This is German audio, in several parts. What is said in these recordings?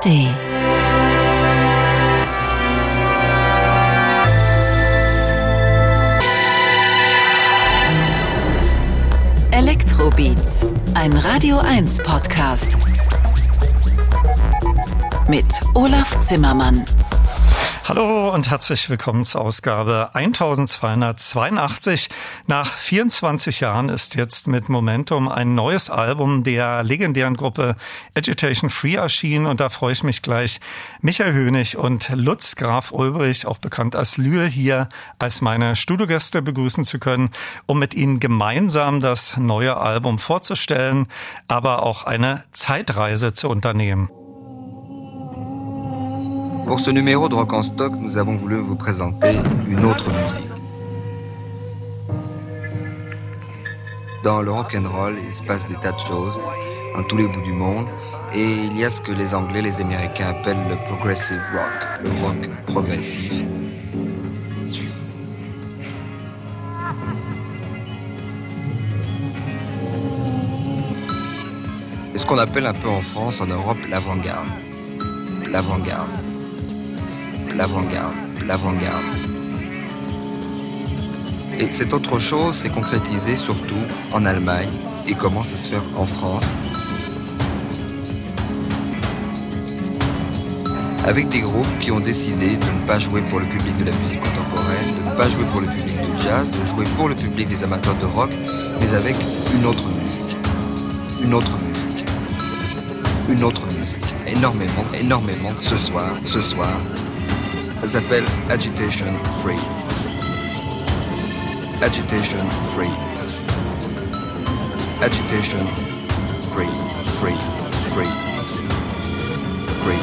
ARD. Elektrobeats, ein Radio 1 Podcast. Mit Olaf Zimmermann. Hallo und herzlich willkommen zur Ausgabe 1282. Nach 24 Jahren ist jetzt mit Momentum ein neues Album der legendären Gruppe Agitation Free erschienen und da freue ich mich gleich, Michael Hönig und Lutz Graf Ulbrich, auch bekannt als Lühl, hier als meine Studiogäste begrüßen zu können, um mit ihnen gemeinsam das neue Album vorzustellen, aber auch eine Zeitreise zu unternehmen. Pour ce numéro de Rock en Stock, nous avons voulu vous présenter une autre musique. Dans le rock and roll, il se passe des tas de choses dans tous les bouts du monde et il y a ce que les Anglais, les Américains appellent le progressive rock, le rock progressif. Ce qu'on appelle un peu en France, en Europe, l'avant-garde. L'avant-garde l'avant-garde, l'avant-garde. Et cette autre chose s'est concrétisée surtout en Allemagne et commence à se faire en France? Avec des groupes qui ont décidé de ne pas jouer pour le public de la musique contemporaine, de ne pas jouer pour le public du jazz, de jouer pour le public des amateurs de rock, mais avec une autre musique. Une autre musique. Une autre musique. Énormément, énormément ce soir, ce soir, s'appelle Agitation Free. Agitation Free. Agitation Free. Free. Free. Free.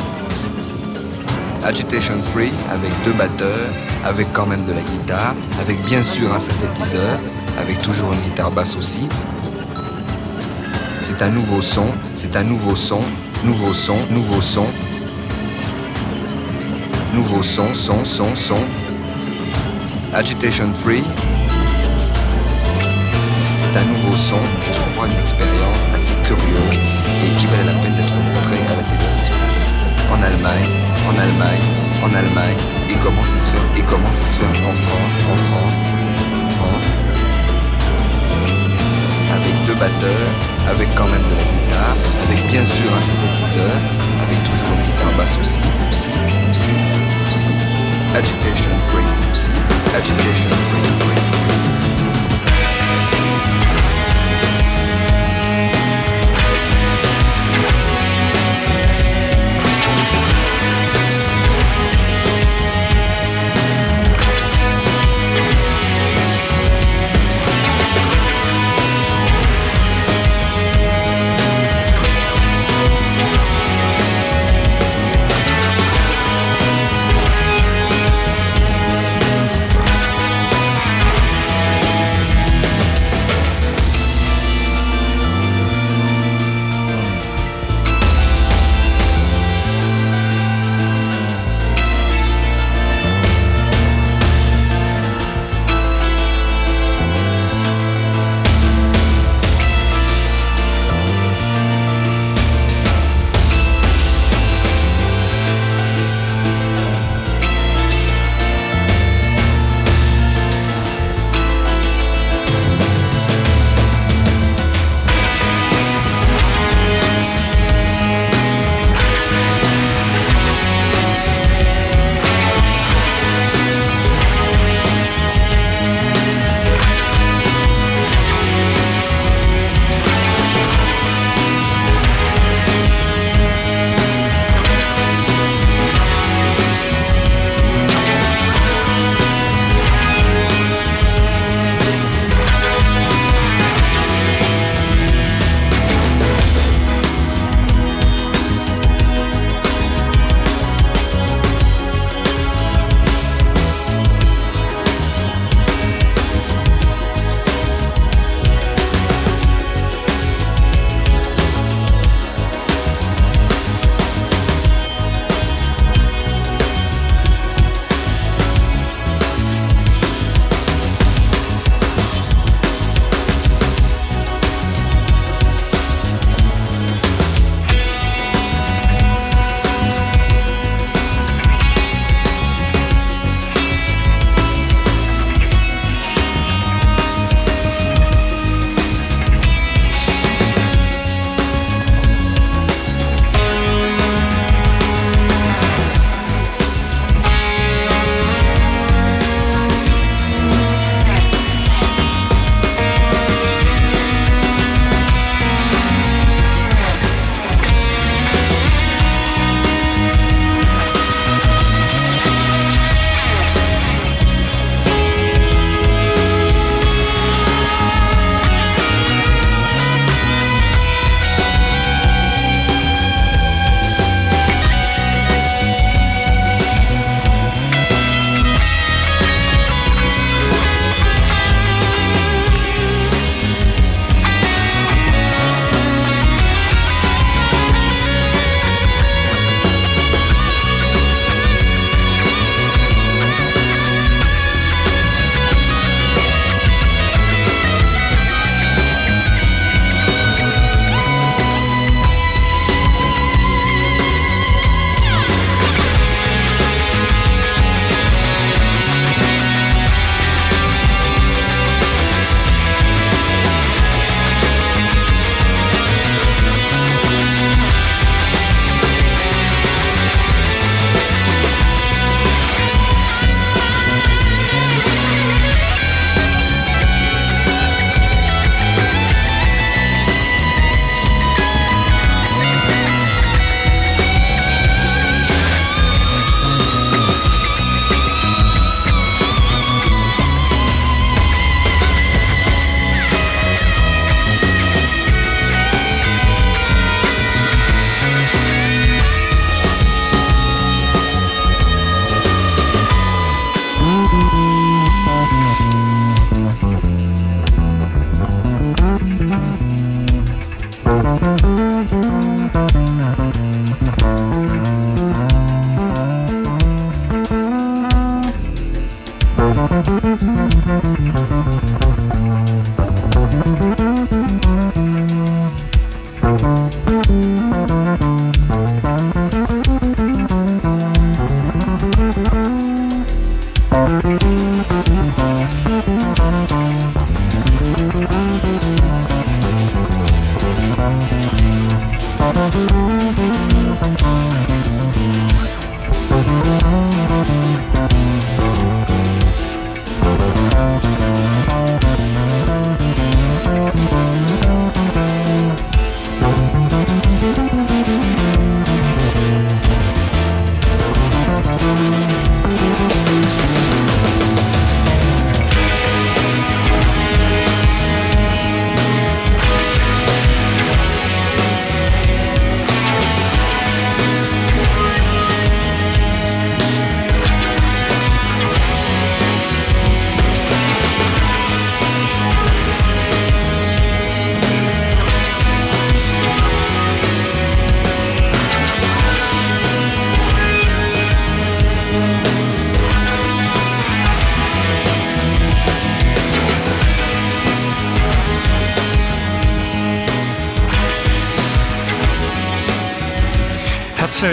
Agitation Free avec deux batteurs, avec quand même de la guitare, avec bien sûr un synthétiseur, avec toujours une guitare basse aussi. C'est un nouveau son, c'est un nouveau son, nouveau son, nouveau son, nouveau son, son, son, son. Agitation Free. C'est un nouveau son je crois une expérience assez curieuse et qui valait la peine d'être montrée à la télévision. En Allemagne, en Allemagne, en Allemagne, et comment ça se fait, et comment ça se fait en France, en France, en France. Avec deux batteurs, avec quand même de la guitare, avec bien sûr un synthétiseur, avec toujours professors. Education free. Education free. free.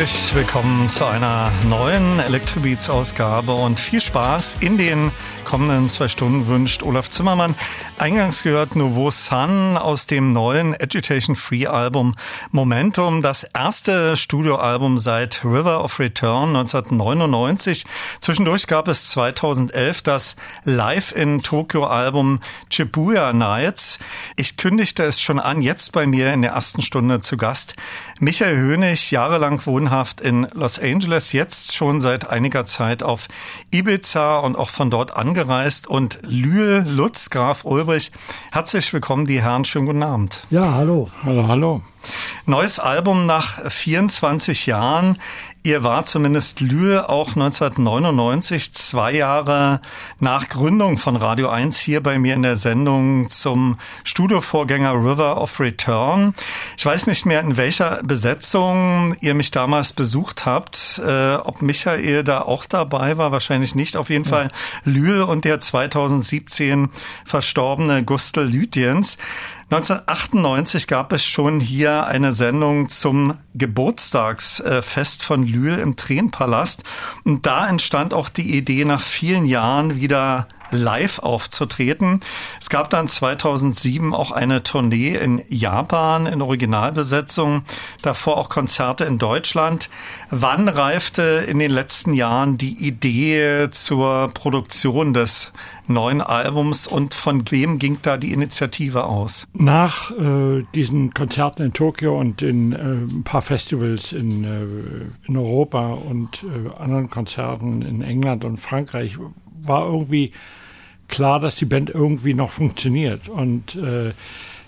Herzlich willkommen zu einer neuen Electrobeats-Ausgabe und viel Spaß in den kommenden zwei Stunden wünscht Olaf Zimmermann. Eingangs gehört Nouveau Sun aus dem neuen Agitation Free Album Momentum, das erste Studioalbum seit River of Return 1999. Zwischendurch gab es 2011 das Live in Tokyo Album Shibuya Nights. Ich kündigte es schon an, jetzt bei mir in der ersten Stunde zu Gast. Michael Hönig, jahrelang wohnhaft in Los Angeles, jetzt schon seit einiger Zeit auf Ibiza und auch von dort angereist und Lühl Lutz Graf Ulrich Ulbrich. Herzlich willkommen, die Herren. Schönen guten Abend. Ja, hallo. Hallo, hallo. Neues Album nach 24 Jahren. Ihr war zumindest Lühe auch 1999, zwei Jahre nach Gründung von Radio 1 hier bei mir in der Sendung zum Studiovorgänger River of Return. Ich weiß nicht mehr, in welcher Besetzung ihr mich damals besucht habt. Äh, ob Michael da auch dabei war, wahrscheinlich nicht. Auf jeden ja. Fall Lühe und der 2017 verstorbene Gustl Lütjens. 1998 gab es schon hier eine Sendung zum Geburtstagsfest von Lühl im Tränenpalast. Und da entstand auch die Idee, nach vielen Jahren wieder live aufzutreten. Es gab dann 2007 auch eine Tournee in Japan in Originalbesetzung, davor auch Konzerte in Deutschland. Wann reifte in den letzten Jahren die Idee zur Produktion des neuen Albums und von wem ging da die Initiative aus? Nach äh, diesen Konzerten in Tokio und in äh, ein paar Festivals in, äh, in Europa und äh, anderen Konzerten in England und Frankreich war irgendwie klar, dass die Band irgendwie noch funktioniert und äh,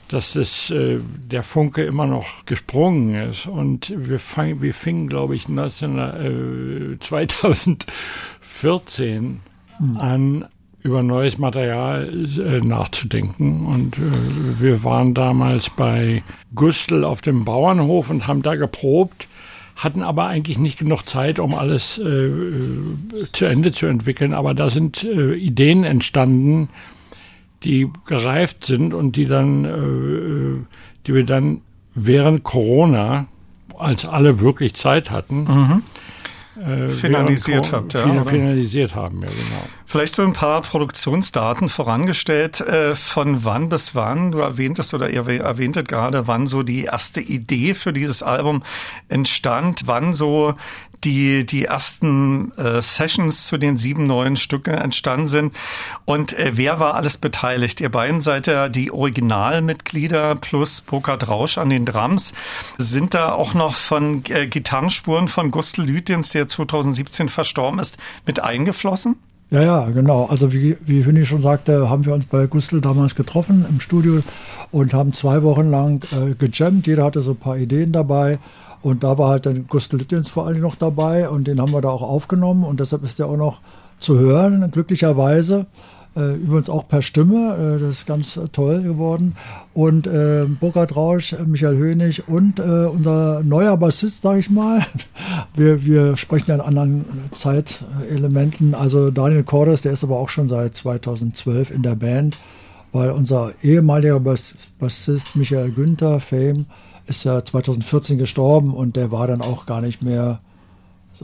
dass das, äh, der Funke immer noch gesprungen ist. Und wir, fang, wir fingen, glaube ich, 19, äh, 2014 mhm. an, über neues Material äh, nachzudenken. Und äh, wir waren damals bei Gustl auf dem Bauernhof und haben da geprobt hatten aber eigentlich nicht genug Zeit, um alles äh, zu Ende zu entwickeln. Aber da sind äh, Ideen entstanden, die gereift sind und die dann, äh, äh die wir dann während Corona, als alle wirklich Zeit hatten, mhm äh, finalisiert habt. Ja, finalisiert haben, ja genau. Vielleicht so ein paar Produktionsdaten vorangestellt. Äh, von wann bis wann? Du erwähntest oder ihr erwähntet gerade, wann so die erste Idee für dieses Album entstand, wann so die, die ersten äh, Sessions zu den sieben neuen Stücken entstanden sind. Und äh, wer war alles beteiligt? Ihr beiden seid ja die Originalmitglieder plus Burkhard Rausch an den Drums. Sind da auch noch von Gitarrenspuren von Gustl Lütjens, der 2017 verstorben ist, mit eingeflossen? Ja, ja, genau. Also wie, wie Hünni schon sagte, haben wir uns bei Gustl damals getroffen im Studio und haben zwei Wochen lang äh, gejammt. Jeder hatte so ein paar Ideen dabei. Und da war halt dann Gustl Littens vor allem noch dabei und den haben wir da auch aufgenommen und deshalb ist der auch noch zu hören, glücklicherweise. Äh, übrigens auch per Stimme, äh, das ist ganz toll geworden. Und äh, Burkhard Rausch, Michael Hönig und äh, unser neuer Bassist, sage ich mal. Wir, wir sprechen ja in anderen Zeitelementen. Also Daniel Cordes, der ist aber auch schon seit 2012 in der Band, weil unser ehemaliger Bass Bassist Michael Günther, Fame, ist ja 2014 gestorben und der war dann auch gar nicht mehr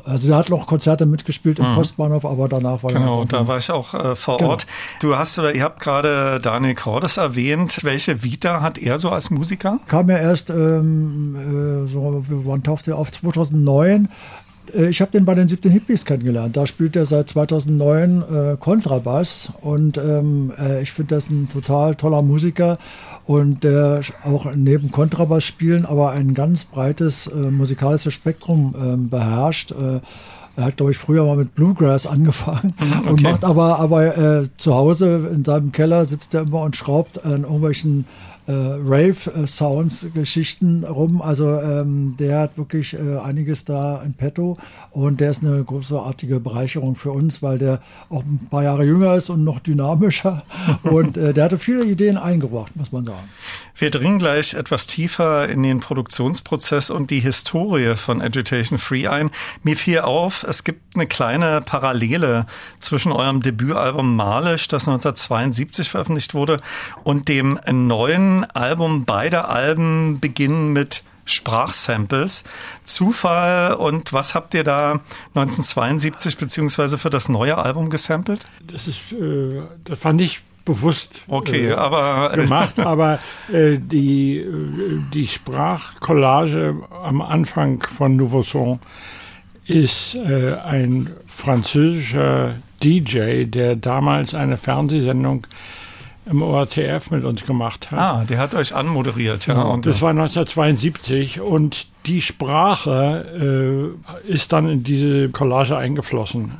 also der hat noch Konzerte mitgespielt im mhm. Postbahnhof, aber danach war Genau, da war ich auch äh, vor genau. Ort. Du hast oder ihr habt gerade Daniel Cordes erwähnt. Welche Vita hat er so als Musiker? Kam ja erst ähm, äh, so, wann tauchte er auf 2009 äh, ich habe den bei den siebten Hippies kennengelernt. Da spielt er seit 2009 äh, Kontrabass und ähm, äh, ich finde das ein total toller Musiker und der auch neben Kontrabass spielen, aber ein ganz breites äh, musikalisches Spektrum ähm, beherrscht. Äh, er hat, glaube ich, früher mal mit Bluegrass angefangen mhm, okay. und macht aber, aber äh, zu Hause in seinem Keller sitzt er immer und schraubt an irgendwelchen äh, Rave-Sounds-Geschichten rum. Also ähm, der hat wirklich äh, einiges da in petto und der ist eine großartige Bereicherung für uns, weil der auch ein paar Jahre jünger ist und noch dynamischer und äh, der hatte viele Ideen eingebracht, muss man sagen. Wir dringen gleich etwas tiefer in den Produktionsprozess und die Historie von Agitation Free ein. Mir fiel auf, es gibt eine kleine Parallele zwischen eurem Debütalbum Malisch, das 1972 veröffentlicht wurde, und dem neuen Album. Beide Alben beginnen mit Sprachsamples. Zufall und was habt ihr da 1972 beziehungsweise für das neue Album gesampelt? Das ist, äh, das fand ich bewusst okay, äh, aber gemacht, aber äh, die, äh, die Sprachcollage am Anfang von Nouveau Son ist äh, ein französischer DJ, der damals eine Fernsehsendung im ORTF mit uns gemacht hat. Ah, der hat euch anmoderiert, ja. Und das war 1972 und die Sprache äh, ist dann in diese Collage eingeflossen.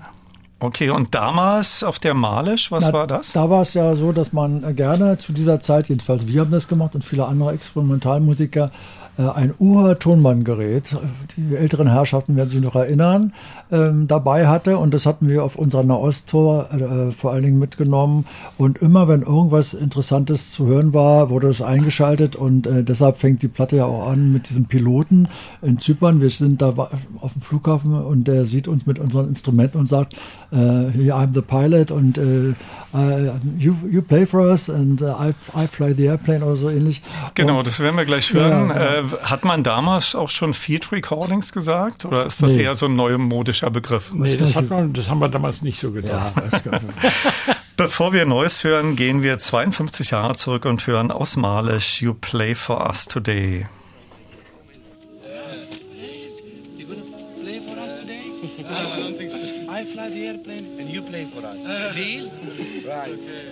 Okay, und damals auf der Malisch, was Na, war das? Da war es ja so, dass man gerne zu dieser Zeit, jedenfalls wir haben das gemacht und viele andere Experimentalmusiker, äh, ein Ur-Tonbandgerät, die älteren Herrschaften werden sich noch erinnern, ähm, dabei hatte. Und das hatten wir auf unserer Nahosttour äh, vor allen Dingen mitgenommen. Und immer, wenn irgendwas Interessantes zu hören war, wurde es eingeschaltet. Und äh, deshalb fängt die Platte ja auch an mit diesem Piloten in Zypern. Wir sind da auf dem Flughafen und der sieht uns mit unseren Instrumenten und sagt, uh, I'm the pilot und uh, uh, you, you play for us and I, I fly the airplane oder so ähnlich. Genau, und, das werden wir gleich hören. Ja, ja. hat man damals auch schon Field Recordings gesagt oder ist das nee. eher so ein neumodischer Begriff? Nee, das, man, das, haben wir damals nicht so gedacht. Ja, Bevor wir Neues hören, gehen wir 52 Jahre zurück und hören aus Malisch You Play for Us Today. Airplane and you play for us. Uh-huh. Deal? right. Okay.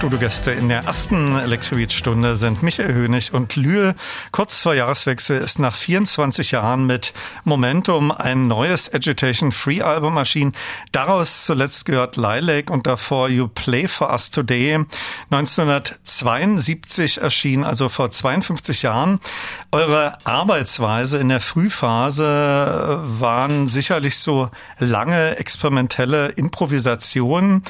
Studiogäste in der ersten Elektrobeat-Stunde sind Michael Hönig und Lühe. Kurz vor Jahreswechsel ist nach 24 Jahren mit Momentum ein neues Agitation Free Album erschienen. Daraus zuletzt gehört Lilac und davor You Play For Us Today. 1972 erschien, also vor 52 Jahren. Eure Arbeitsweise in der Frühphase waren sicherlich so lange experimentelle Improvisationen.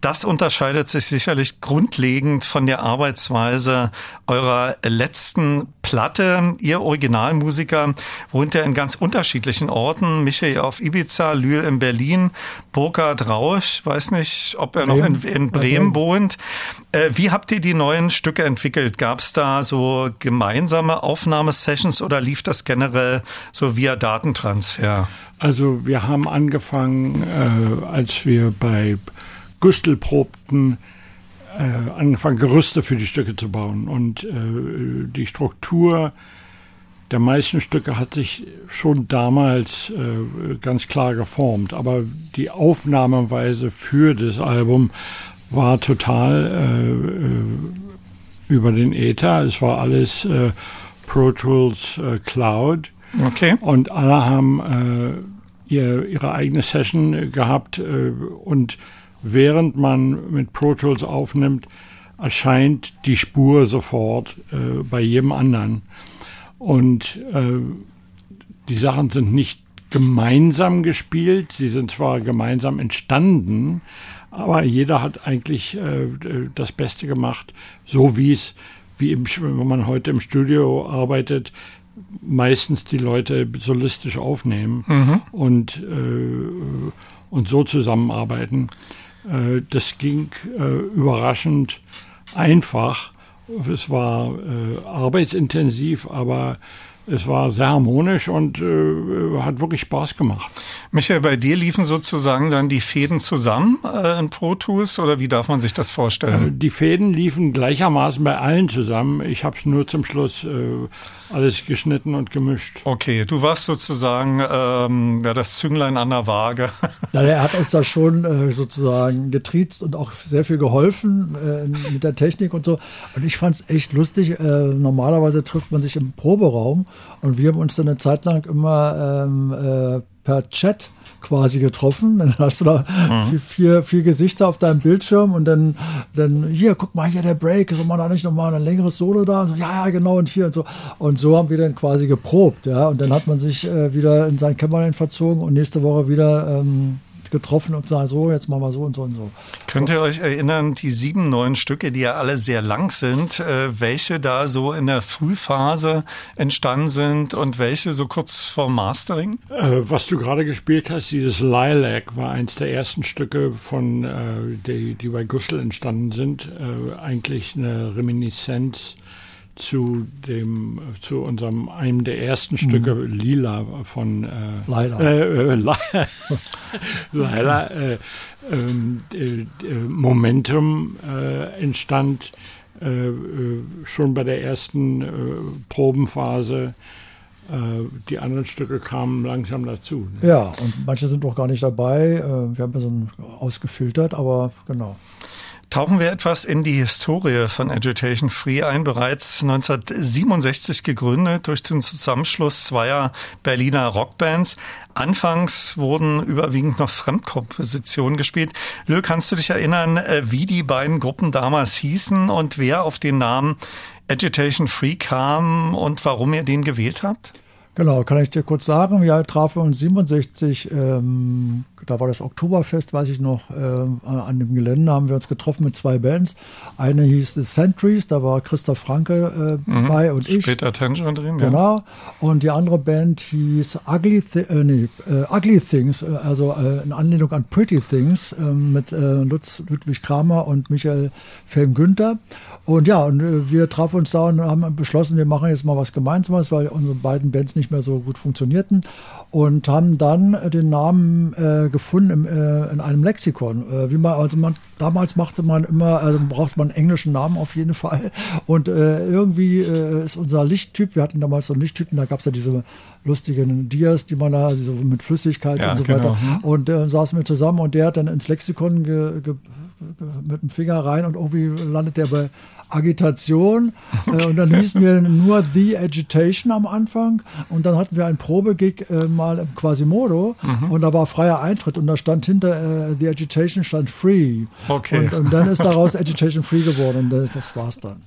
Das unterscheidet sich sicherlich grundlegend von der Arbeitsweise eurer letzten Platte. Ihr Originalmusiker wohnt ja in ganz unterschiedlichen Orten. Michael auf Ibiza, Lühl in Berlin, Burkhard Rausch, weiß nicht, ob er noch in, in Bremen wohnt. Äh, wie habt ihr die neuen Stücke entwickelt? Gab es da so gemeinsame Aufnahmesessions oder lief das generell so via Datentransfer? Also wir haben angefangen, äh, als wir bei Gustl probten, äh, angefangen, Gerüste für die Stücke zu bauen. Und äh, die Struktur der meisten Stücke hat sich schon damals äh, ganz klar geformt. Aber die Aufnahmeweise für das Album war total äh, äh, über den Äther. Es war alles äh, Pro Tools Cloud. Okay. Und alle haben ihr, ihre eigene Session gehabt und während man mit Pro Tools aufnimmt, erscheint die Spur sofort äh, bei jedem anderen. Und äh, die Sachen sind nicht gemeinsam gespielt, sie sind zwar gemeinsam entstanden, aber jeder hat eigentlich äh, das Beste gemacht, so wie es, wie im, wenn man heute im Studio arbeitet, meistens die Leute solistisch aufnehmen mhm. und, äh, und so zusammenarbeiten. Äh, das ging äh, überraschend einfach. Es war äh, arbeitsintensiv, aber es war sehr harmonisch und äh, hat wirklich Spaß gemacht. Michael, bei dir liefen sozusagen dann die Fäden zusammen äh, in Pro Tools oder wie darf man sich das vorstellen? Äh, die Fäden liefen gleichermaßen bei allen zusammen. Ich habe es nur zum Schluss äh, alles geschnitten und gemischt. Okay, du warst sozusagen ähm, ja, das Zünglein an der Waage. Ja, er hat uns da schon äh, sozusagen getriezt und auch sehr viel geholfen äh, mit der Technik und so. Und ich fand es echt lustig. Äh, normalerweise trifft man sich im Proberaum und wir haben uns dann eine Zeit lang immer ähm, äh, per Chat quasi getroffen. Dann hast du da mhm. vier, vier, vier, Gesichter auf deinem Bildschirm und dann, dann hier, guck mal, hier der Break, soll man da nicht nochmal ein längeres Solo da? So, ja, ja, genau, und hier und so. Und so haben wir dann quasi geprobt, ja. Und dann hat man sich äh, wieder in sein Kämmerlein verzogen und nächste Woche wieder ähm, getroffen und sagen, so, jetzt machen wir so und so und so. Könnt ihr euch erinnern, die sieben neuen Stücke, die ja alle sehr lang sind, äh, welche da so in der Frühphase entstanden sind und welche so kurz vor Mastering? Äh, was du gerade gespielt hast, dieses Lilac war eins der ersten Stücke von, äh, die, die bei Gustl entstanden sind. Eigentlich eine Reminiszenz zu dem zu unserem einem der ersten Stücke mhm. Lila von äh, Leila. Äh, äh, Leila äh, ähm, äh, Momentum äh, entstand äh, schon bei der ersten Probenphase. Die anderen Stücke kamen langsam dazu. Ne? Ja, und manche sind noch gar nicht dabei. Wir haben ja so ausgefiltert, aber genau. Tauchen wir etwas in die Historie von Agitation Free ein. Bereits 1967 gegründet durch den Zusammenschluss zweier Berliner Rockbands. Anfangs wurden überwiegend noch Fremdkompositionen gespielt. Lö, kannst du dich erinnern, äh, wie die beiden Gruppen damals hießen und wer auf den Namen Agitation Free kam und warum ihr den gewählt habt? Genau, kann ich dir kurz sagen. Wir trafen uns 67 ähm, da war das Oktoberfest, weiß ich noch, äh, an dem Gelände haben wir uns getroffen mit zwei Bands. Eine hieß The Centuries, da war Christoph Franke äh, mhm. bei und ich. Später Tension drin, Genau. Ja. Und die andere Band hieß Ugly, Thi äh, nee, äh, Ugly Things, äh, also äh, in Anlehnung an Pretty Things mit Lutz, Ludwig Kramer und Michael Felm-Günther. Und ja, und wir trafen uns da und haben beschlossen, wir machen jetzt mal was Gemeinsames, weil unsere beiden Bands nicht mehr so gut funktionierten und haben dann den Namen äh, gefunden im, äh, in einem Lexikon. Äh, wie man, also man, damals machte man immer, also braucht man einen englischen Namen auf jeden Fall. Und äh, irgendwie äh, ist unser Lichttyp, wir hatten damals so einen Lichttypen, da gab es ja diese lustigen Dias, die man da, also mit Flüssigkeit ja, und so genau. weiter. Mhm. Und äh, saßen wir zusammen und der hat dann ins Lexikon ge, ge, mit dem Finger rein und irgendwie landet der bei Agitation. Okay. Äh, und dann hießen wir nur The Agitation am Anfang. Und dann hatten wir ein Probegig äh, mal im Quasimodo. Mhm. Und da war freier Eintritt. Und da stand hinter äh, The Agitation stand Free. Okay. Und, und, dann ist daraus Agitation Free geworden. Und das, das war's dann.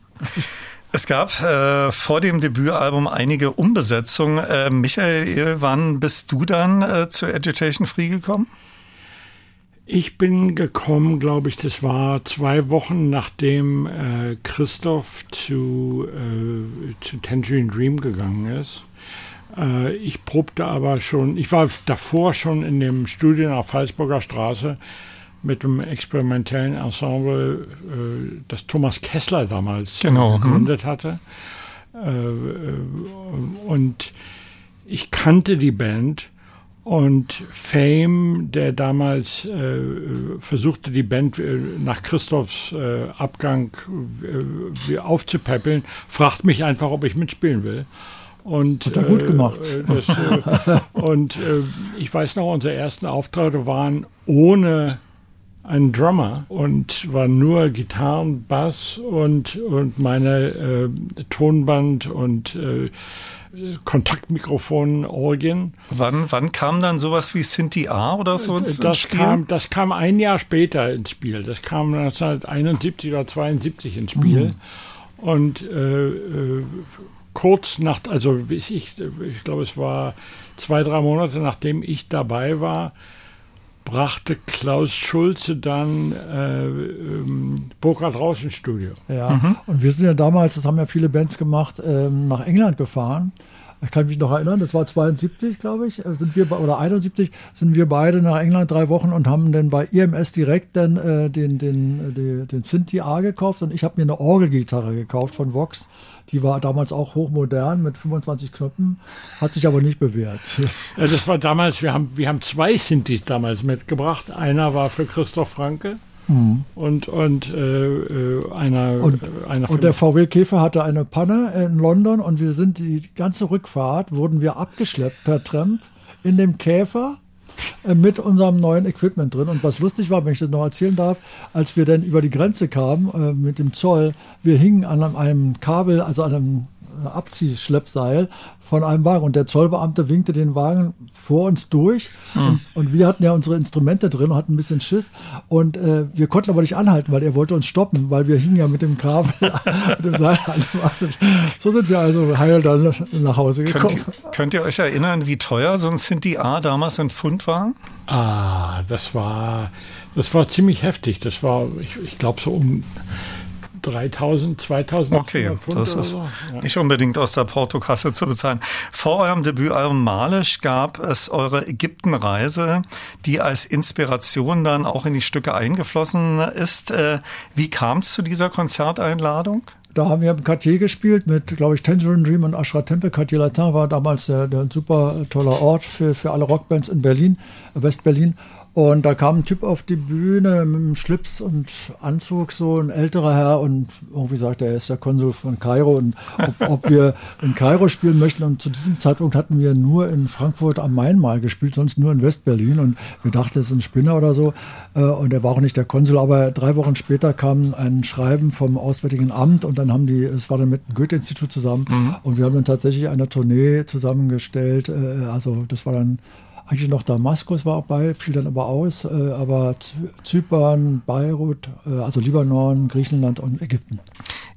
Es gab äh, vor dem Debütalbum einige Umbesetzungen. Äh, Michael, wann bist du dann äh, zu Agitation Free gekommen? Ich bin gekommen, glaube ich, das war zwei Wochen nachdem äh, Christoph zu, äh, zu Tangerine Dream gegangen ist. Äh, ich probte aber schon, ich war davor schon in dem Studio auf Halsburger Straße mit dem experimentellen Ensemble, äh, das Thomas Kessler damals genau. Mhm. gegründet hatte. Äh, äh, und ich kannte die Band und Fame, der damals äh, versuchte, die Band äh, nach Christophs äh, Abgang äh, aufzupäppeln, fragt mich einfach, ob ich mitspielen will. Und, Hat er gut gemacht. Das, und ich weiß noch, unsere ersten Auftritte waren ohne ein Drummer und war nur Gitarren, Bass und, und meine äh, Tonband und äh, Kontaktmikrofon, Orgien. Wann, wann kam dann sowas wie Sinti A oder so ins, das Spiel? Kam, das kam ein Jahr später ins Spiel. Das kam 1971 oder 72 ins Spiel. Mhm. Und äh, äh, kurz nach, also ich, ich glaube, es war zwei, drei Monate nachdem ich dabei war, brachte Klaus Schulze dann äh, ähm, Burkhard Rausch ins Studio. Ja, mhm. und wir sind ja damals, das haben ja viele Bands gemacht, ähm, nach England gefahren. Ich kann mich noch erinnern, das war 72, glaube ich, äh, sind wir oder 71 sind wir beide nach England drei Wochen und haben dann bei IMS direkt dann äh, den den den, den Synthi A gekauft und ich habe mir eine Orgelgitarre gekauft von Vox die war damals auch hochmodern mit 25 Knöpfen, hat sich aber nicht bewährt. Ja, das war damals, wir haben, wir haben zwei Synthes damals mitgebracht. Einer war für Christoph Franke. Mhm. Und, und äh, äh einer, und, einer und der VW Käfer hatte eine Panne in London und wir sind die ganze Rückfahrt, wurden wir abgeschleppt per Tramp in dem Käfer äh, mit unserem neuen Equipment drin. Und was lustig war, wenn ich das noch erzählen darf, als wir dann über die Grenze kamen äh, mit dem Zoll, wir hingen an einem Kabel, also an einem Abziehschleppseil von einem Wagen und der Zollbeamte winkte den Wagen vor uns durch hm. und, und, wir hatten ja unsere Instrumente drin und hatten ein bisschen Schiss und äh, wir konnten aber nicht anhalten, weil er wollte uns stoppen, weil wir hingen ja mit dem Kabel mit dem Seil So sind wir also heil dann nach Hause gekommen. Könnt, könnt ihr euch erinnern, wie teuer so ein Sinti A damals ein Pfund war? Ah, das war das war ziemlich heftig. Das war, ich, ich glaube so um 3000, 2000 Okay, Pfund das ist so. ja. nicht unbedingt aus der Portokasse zu bezahlen. Vor eurem Debütalbum Malisch gab es eure Ägyptenreise, die als Inspiration dann auch in die Stücke eingeflossen ist. Äh, wie kam es zu dieser Konzerteinladung? Da haben wir im Cartier gespielt mit, glaube ich, Tangerine Dream und Ashra Temple. Cartier Latin war damals der, der super toller Ort für, für alle Rockbands in Berlin, West-Berlin. Und da kam ein Typ auf die Bühne mit einem Schlips und Anzug, so ein älterer Herr, und irgendwie sagte er, er ist der Konsul von Kairo und ob, ob, wir in Kairo spielen möchten. Und zu diesem Zeitpunkt hatten wir nur in Frankfurt am Main mal gespielt, sonst nur in Westberlin. Und wir dachten, das ist ein Spinner oder so. Äh, und er war auch nicht der Konsul. Aber drei Wochen später kam ein Schreiben vom Auswärtigen Amt und dann haben die, es war dann mit dem Goethe-Institut zusammen. Mhm. Und wir haben dann tatsächlich eine Tournee zusammengestellt. Äh, also das war dann eigentlich noch Damaskus war bei, fiel dann aber aus, äh, aber Zypern, Beirut, äh, also Libanon, Griechenland und Ägypten.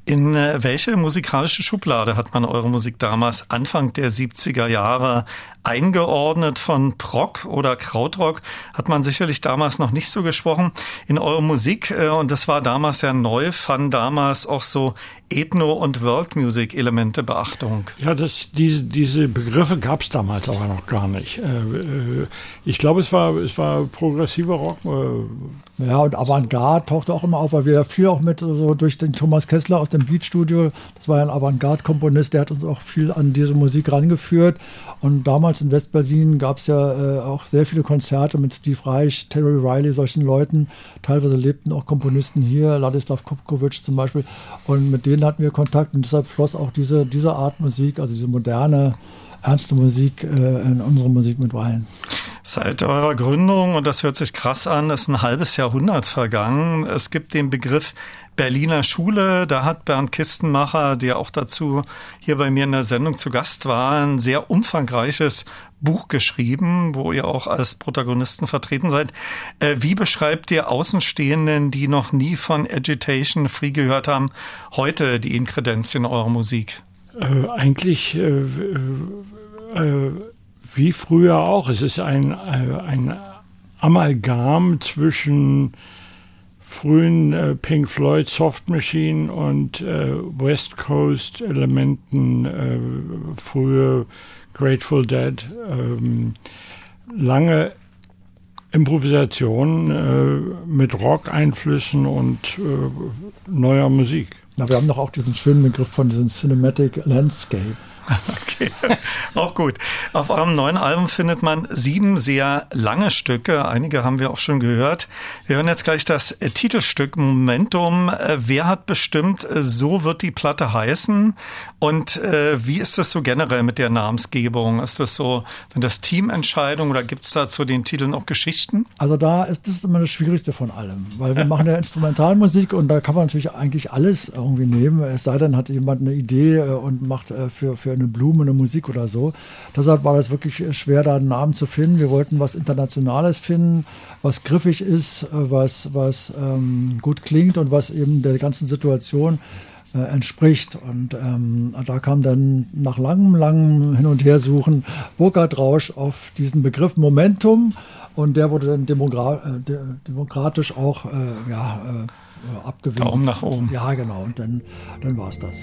In äh, welche musikalische Schublade hat man eure Musik damals Anfang der 70er Jahre eingeordnet? Von Prog oder Krautrock hat man sicherlich damals noch nicht so gesprochen. In eurer Musik, äh, und das war damals ja neu, fanden damals auch so Ethno- und World Music Elemente Beachtung. Ja, das, diese, diese Begriffe gab es damals aber noch gar nicht. Äh, ich glaube, es war, es war progressiver Rock. Ja, und Avantgarde tauchte auch immer auf, weil wir ja viel auch mit so durch den Thomas Kessler aus dem Beatstudio. Das war ja ein Avantgarde-Komponist, der hat uns auch viel an diese Musik rangeführt. Und damals in Westberlin gab es ja äh, auch sehr viele Konzerte mit Steve Reich, Terry Riley, solchen Leuten. Teilweise lebten auch Komponisten hier, Ladislav Kopkovic zum Beispiel. Und mit denen hatten wir Kontakt und deshalb floss auch diese, diese Art Musik, also diese moderne, ernste Musik äh, in unsere Musik mit rein. Seit eurer Gründung, und das hört sich krass an, ist ein halbes Jahrhundert vergangen. Es gibt den Begriff Berliner Schule. Da hat Bernd Kistenmacher, der auch dazu hier bei mir in der Sendung zu Gast war, ein sehr umfangreiches Buch geschrieben, wo ihr auch als Protagonisten vertreten seid. Äh, wie beschreibt ihr Außenstehenden, die noch nie von Agitation Free gehört haben, heute die Inkredenzien eurer Musik? Äh, eigentlich äh, äh, wie früher auch. Es ist ein, äh, ein Amalgam zwischen frühen äh, Pink Floyd Soft Machine und äh, West Coast Elementen, frühe Grateful Dead, ähm, lange Improvisation äh, mit Rock-Einflüssen und neuer Musik. Na, wir haben doch auch diesen schönen Begriff von diesem Cinematic Landscape. Okay, auch gut. Auf eurem neuen Album findet man sieben sehr lange Stücke. Einige haben wir auch schon gehört. Wir hören jetzt gleich das Titelstück Momentum. Äh, wer hat bestimmt, äh, so wird die Platte heißen? Und äh, wie ist das so generell mit der Namensgebung? Ist das so, sind das Teamentscheidungen oder gibt es da zu den Titeln auch Geschichten? Also da ist das immer das Schwierigste von allem, weil wir machen ja Instrumentalmusik und da kann man natürlich eigentlich alles irgendwie nehmen. Es sei denn, hat jemand eine Idee und macht für, für eine Blume, eine Musik oder so. Deshalb war das wirklich schwer, da einen Namen zu finden. Wir wollten was Internationales finden, was griffig ist, was, was ähm, gut klingt und was eben der ganzen Situation äh, entspricht. Und ähm, da kam dann nach langem, langem Hin- und Hersuchen Burkhard Rausch auf diesen Begriff Momentum und der wurde dann demokra äh, demokratisch auch äh, ja, äh, abgewinkt. Daumen nach oben. Ja, genau. Und dann, dann war es das.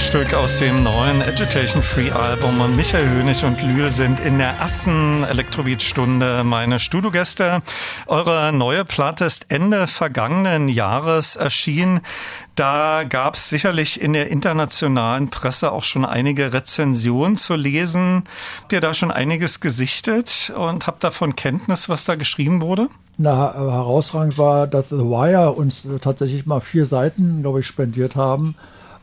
Titelstück aus dem neuen Agitation Free Album und Michael Hönig und Lühl sind in der ersten Elektrobeat-Stunde meine Studiogäste. Eure neue Platte ist Ende vergangenen Jahres erschienen. Da gab es sicherlich in der internationalen Presse auch schon einige Rezensionen zu lesen. Habt ihr da schon einiges gesichtet und habt davon Kenntnis, was da geschrieben wurde? Na, herausragend war, dass The Wire uns tatsächlich mal vier Seiten, glaube ich, spendiert haben.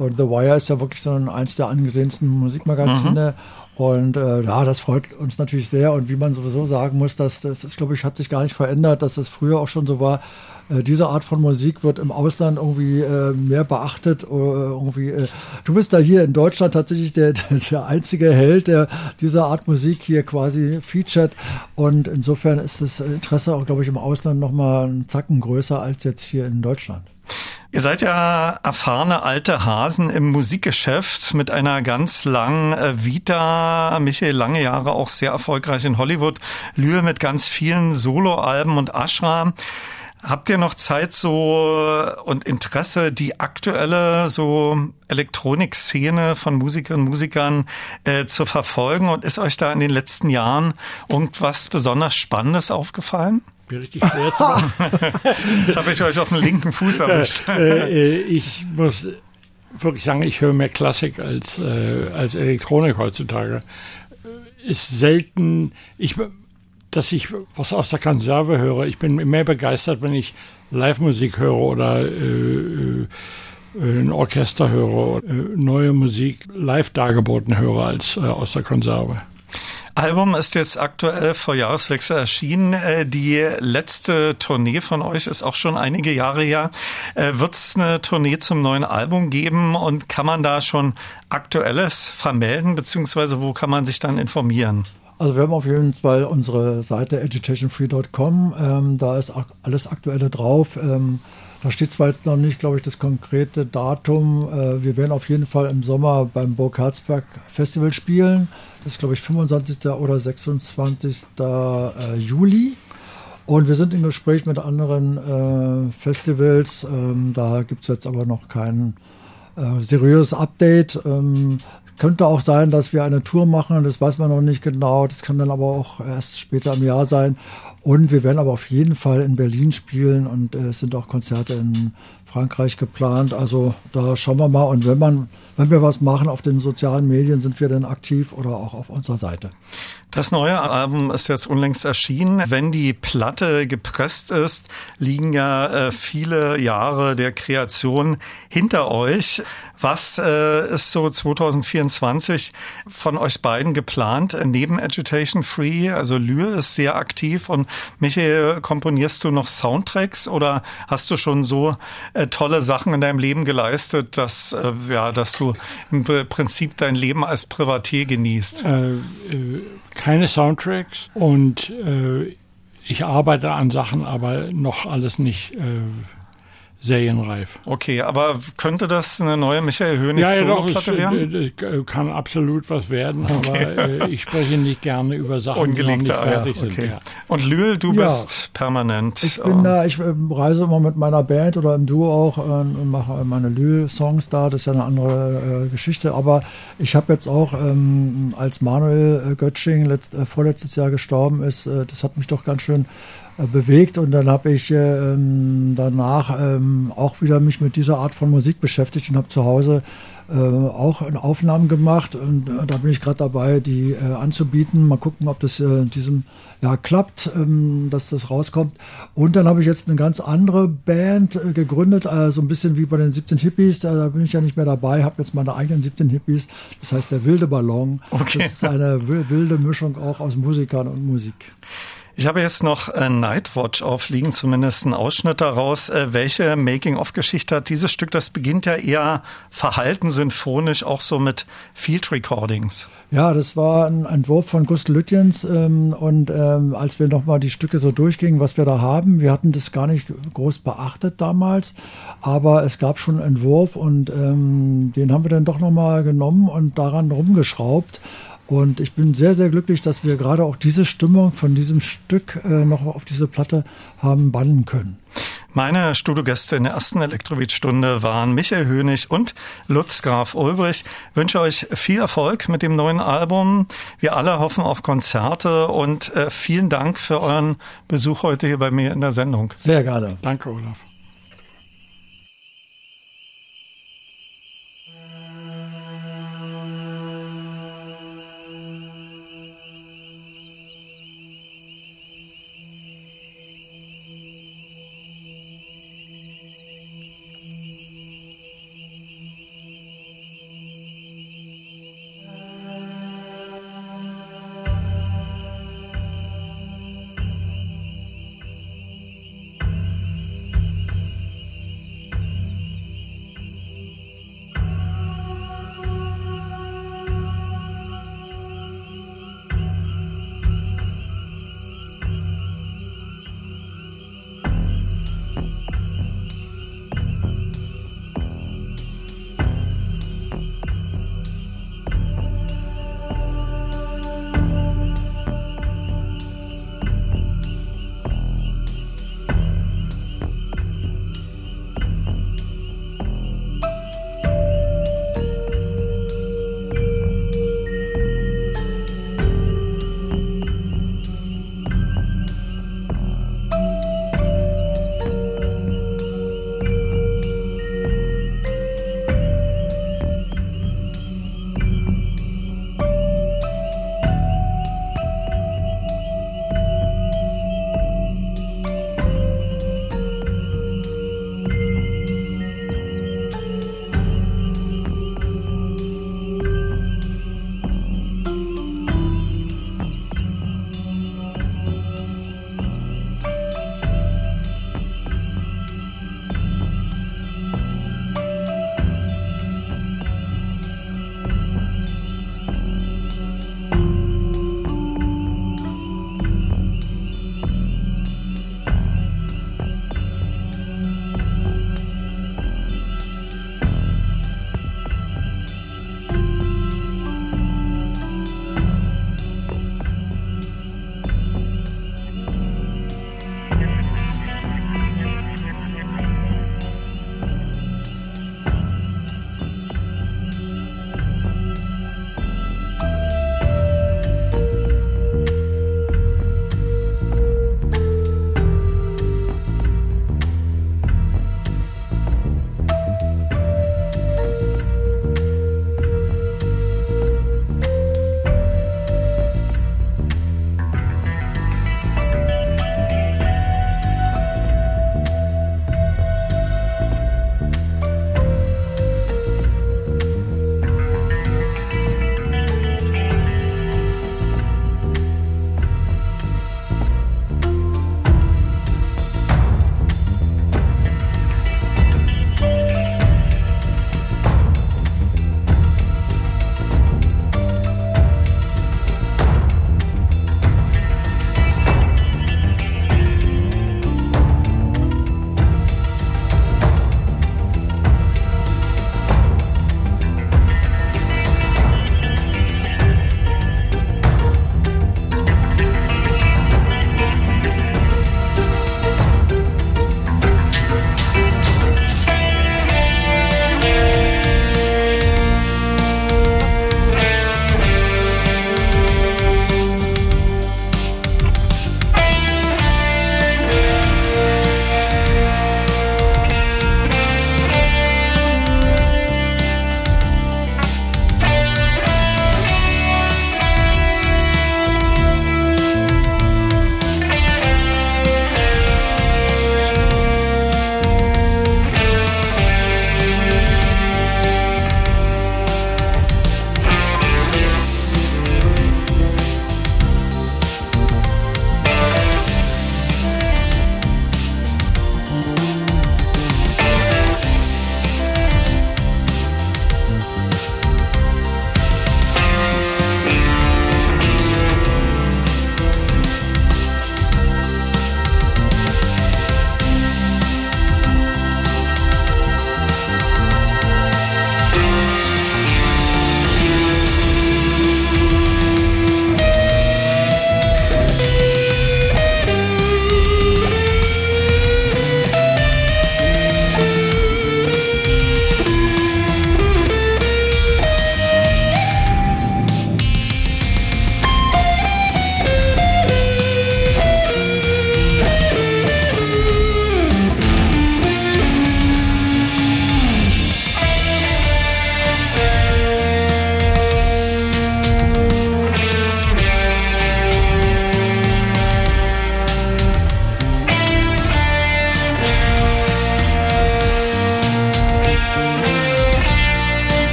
Und The Wire ist ja wirklich so eins der angesehensten Musikmagazine. Mhm. Und äh, ja, das freut uns natürlich sehr. Und wie man sowieso sagen muss, dass das ist, glaube ich, hat sich gar nicht verändert, dass es früher auch schon so war. Äh, diese Art von Musik wird im Ausland irgendwie äh, mehr beachtet. Äh, irgendwie, äh, du bist da hier in Deutschland tatsächlich der, der einzige Held, der diese Art Musik hier quasi featured. Und insofern ist das Interesse auch, glaube ich, im Ausland nochmal einen Zacken größer als jetzt hier in Deutschland. Ihr seid ja erfahrene alte Hasen im Musikgeschäft mit einer ganz langen äh, Vita. Michael lange Jahre auch sehr erfolgreich in Hollywood. Lühe mit ganz vielen Soloalben und Ashram. Habt ihr noch Zeit so und Interesse, die aktuelle so Elektronikszene von Musikerinnen und Musikern äh, zu verfolgen? Und ist euch da in den letzten Jahren irgendwas besonders Spannendes aufgefallen? mir richtig schwer zu machen. Jetzt habe ich euch auf den linken Fuß erwischt. Äh, äh, ich muss wirklich sagen, ich höre mehr Klassik als, äh, als Elektronik heutzutage. Ist selten, ich, dass ich was aus der Konserve höre. Ich bin mehr begeistert, wenn ich Live-Musik höre oder äh, äh ein Orchester höre, äh, neue Musik live dargeboten höre als äh, aus der Konserve. Album ist jetzt aktuell vor Jahreswechsel erschienen. Äh, die letzte Tournee von euch ist auch schon einige Jahre her. Äh, Wird es eine Tournee zum neuen Album geben und kann man da schon Aktuelles vermelden, beziehungsweise wo kann man sich dann informieren? Also wir haben auf jeden Fall unsere Seite agitationfree.com. Ähm, da ist alles Aktuelle drauf. Ähm, da steht zwar jetzt noch nicht, glaube ich, das konkrete Datum. Äh, wir werden auf jeden Fall im Sommer beim Burg Herzberg Festival spielen. Das ist, glaube ich, 25. oder 26. Äh, Juli. Und wir sind im Gespräch mit anderen äh, Festivals. Ähm, da gibt es jetzt aber noch kein äh, seriöses Update. Ähm, könnte auch sein, dass wir eine Tour machen, das weiß man noch nicht genau. Das kann dann aber auch erst später im Jahr sein. Und wir werden aber auf jeden Fall in Berlin spielen und äh, es sind auch Konzerte in Frankreich geplant. Also da schauen wir mal. Und wenn man, wenn wir was machen auf den sozialen Medien, sind wir dann aktiv oder auch auf unserer Seite. Das neue Album ist jetzt unlängst erschienen. Wenn die Platte gepresst ist, liegen ja äh, viele Jahre der Kreation hinter euch. Was äh, ist so 2024 von euch beiden geplant neben Agitation Free? Also Lühe ist sehr aktiv und Michael, komponierst du noch Soundtracks oder hast du schon so äh, tolle Sachen in deinem Leben geleistet, dass, äh, ja, dass du im Prinzip dein Leben als Privatier genießt? Äh, äh keine Soundtracks und äh, ich arbeite an Sachen, aber noch alles nicht äh, serienreif. Okay, aber könnte das eine neue Michael Hönig ja, ja, doch, es, werden? Es kann absolut was werden, okay. aber äh, ich spreche nicht gerne über Sachen, Ungelegte die noch nicht fertig Eier. Okay. sind. Ja. Und Lühl, du ja. bist permanent. Ich bin da, ich äh, reise immer mit meiner Band oder im Duo auch äh, und mache meine Lühl-Songs da. Das ist ja eine andere äh, Geschichte. Aber ich habe jetzt auch, ähm, als Manuel Götsching letzt, äh, vorletztes Jahr gestorben ist, äh, das hat mich doch ganz schön äh, bewegt und dann habe ich ähm, danach ähm, auch wieder mich mit dieser Art von Musik beschäftigt und habe zu Hause äh, auch Aufnahmen gemacht und äh, da bin ich gerade dabei, die äh, anzubieten. Mal gucken, ob das äh, in diesem Jahr klappt, ähm, dass das rauskommt. Und dann habe ich jetzt eine ganz andere Band äh, gegründet, so ein bisschen wie bei den 17 Hippies. Da, da bin ich ja nicht mehr dabei, habe jetzt meine eigenen 17 Hippies. Das heißt der wilde Ballon. Okay. Das ist eine wilde Mischung auch aus Musikern und Musik. Ich habe jetzt noch Nightwatch aufliegen, zumindest einen Ausschnitt daraus. Äh, welche Making-of-Geschichte hat dieses Stück? Das beginnt ja eher verhalten symphonisch, auch so mit Field Recordings. Ja, das war ein Entwurf von Gustl Lütjens ähm, und ähm, als wir nochmal die Stücke so durchgingen, was wir da haben, wir hatten das gar nicht groß beachtet damals, aber es gab schon einen Entwurf und ähm, den haben wir dann doch nochmal genommen und daran rumgeschraubt und ich bin sehr, sehr glücklich, dass wir gerade auch diese Stimmung von diesem Stück äh, noch auf diese Platte haben bannen können. Meine Studiogäste in der ersten Elektrobeat-Stunde waren Michael Hönig und Lutz Graf Ulbrich. Ich wünsche euch viel Erfolg mit dem neuen Album. Wir alle hoffen auf Konzerte und äh, vielen Dank für euren Besuch heute hier bei mir in der Sendung. Sehr gerne. Danke, Olaf.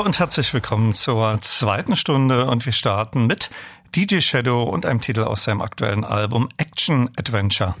Hallo und herzlich willkommen zur zweiten Stunde und wir starten mit DJ Shadow und einem Titel aus seinem aktuellen Album Action Adventure.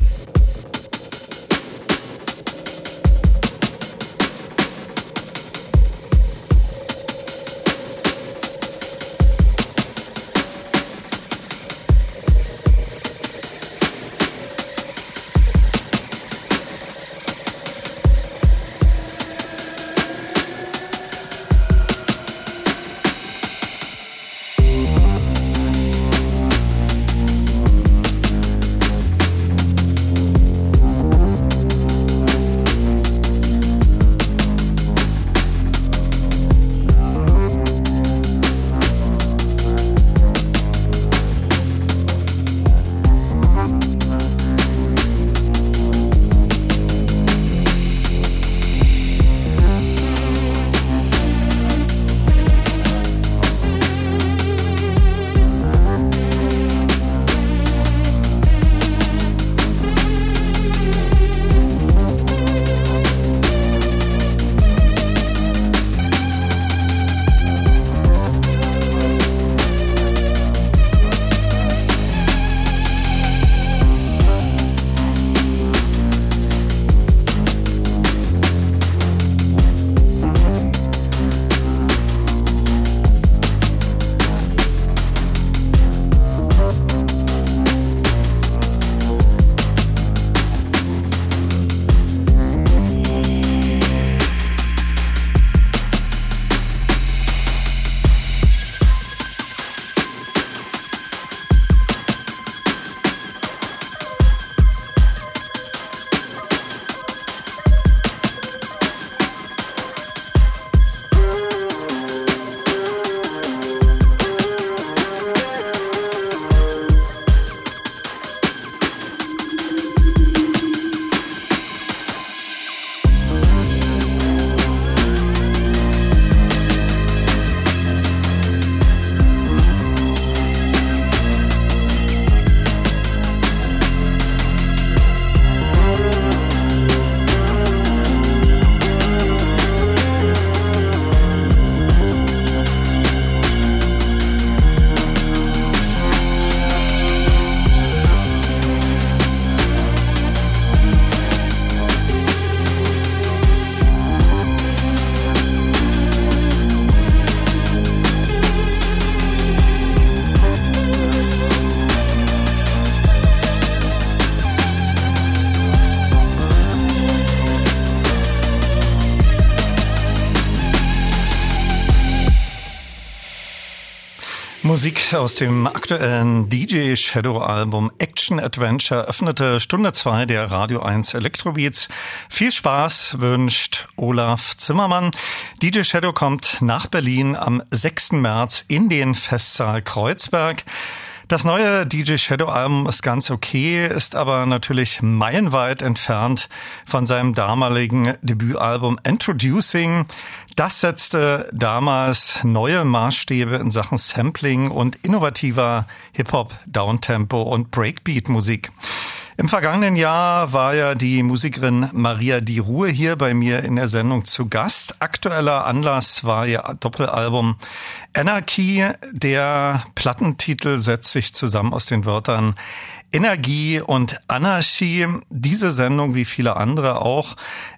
Musik aus dem aktuellen DJ Shadow Album Action Adventure öffnete Stunde 2 der Radio 1 Electrobeats. Viel Spaß wünscht Olaf Zimmermann. DJ Shadow kommt nach Berlin am 6. März in den Festsaal Kreuzberg. Das neue DJ Shadow Album ist ganz okay, ist aber natürlich meilenweit entfernt von seinem damaligen Debütalbum Introducing. Das setzte damals neue Maßstäbe in Sachen Sampling und innovativer Hip-Hop, Downtempo und Breakbeat-Musik. Im vergangenen Jahr war ja die Musikerin Maria Di Ruhe hier bei mir in der Sendung zu Gast. Aktueller Anlass war ihr Doppelalbum Anarchy. Der Plattentitel setzt sich zusammen aus den Wörtern Energie und Anarchie. Diese Sendung, wie viele andere auch,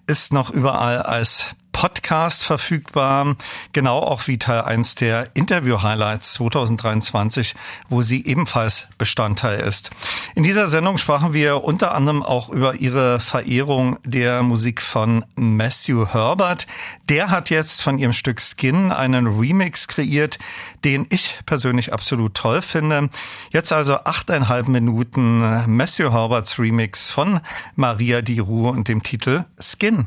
ist noch überall als Podcast verfügbar, genau auch wie Teil 1 der Interview-Highlights 2023, wo sie ebenfalls Bestandteil ist. In dieser Sendung sprachen wir unter anderem auch über ihre Verehrung der Musik von Matthew Herbert. Der hat jetzt von ihrem Stück Skin einen Remix kreiert, den ich persönlich absolut toll finde. Jetzt also achteinhalb Minuten Matthew Herberts Remix von Maria Di Ruhe und dem Titel Skin.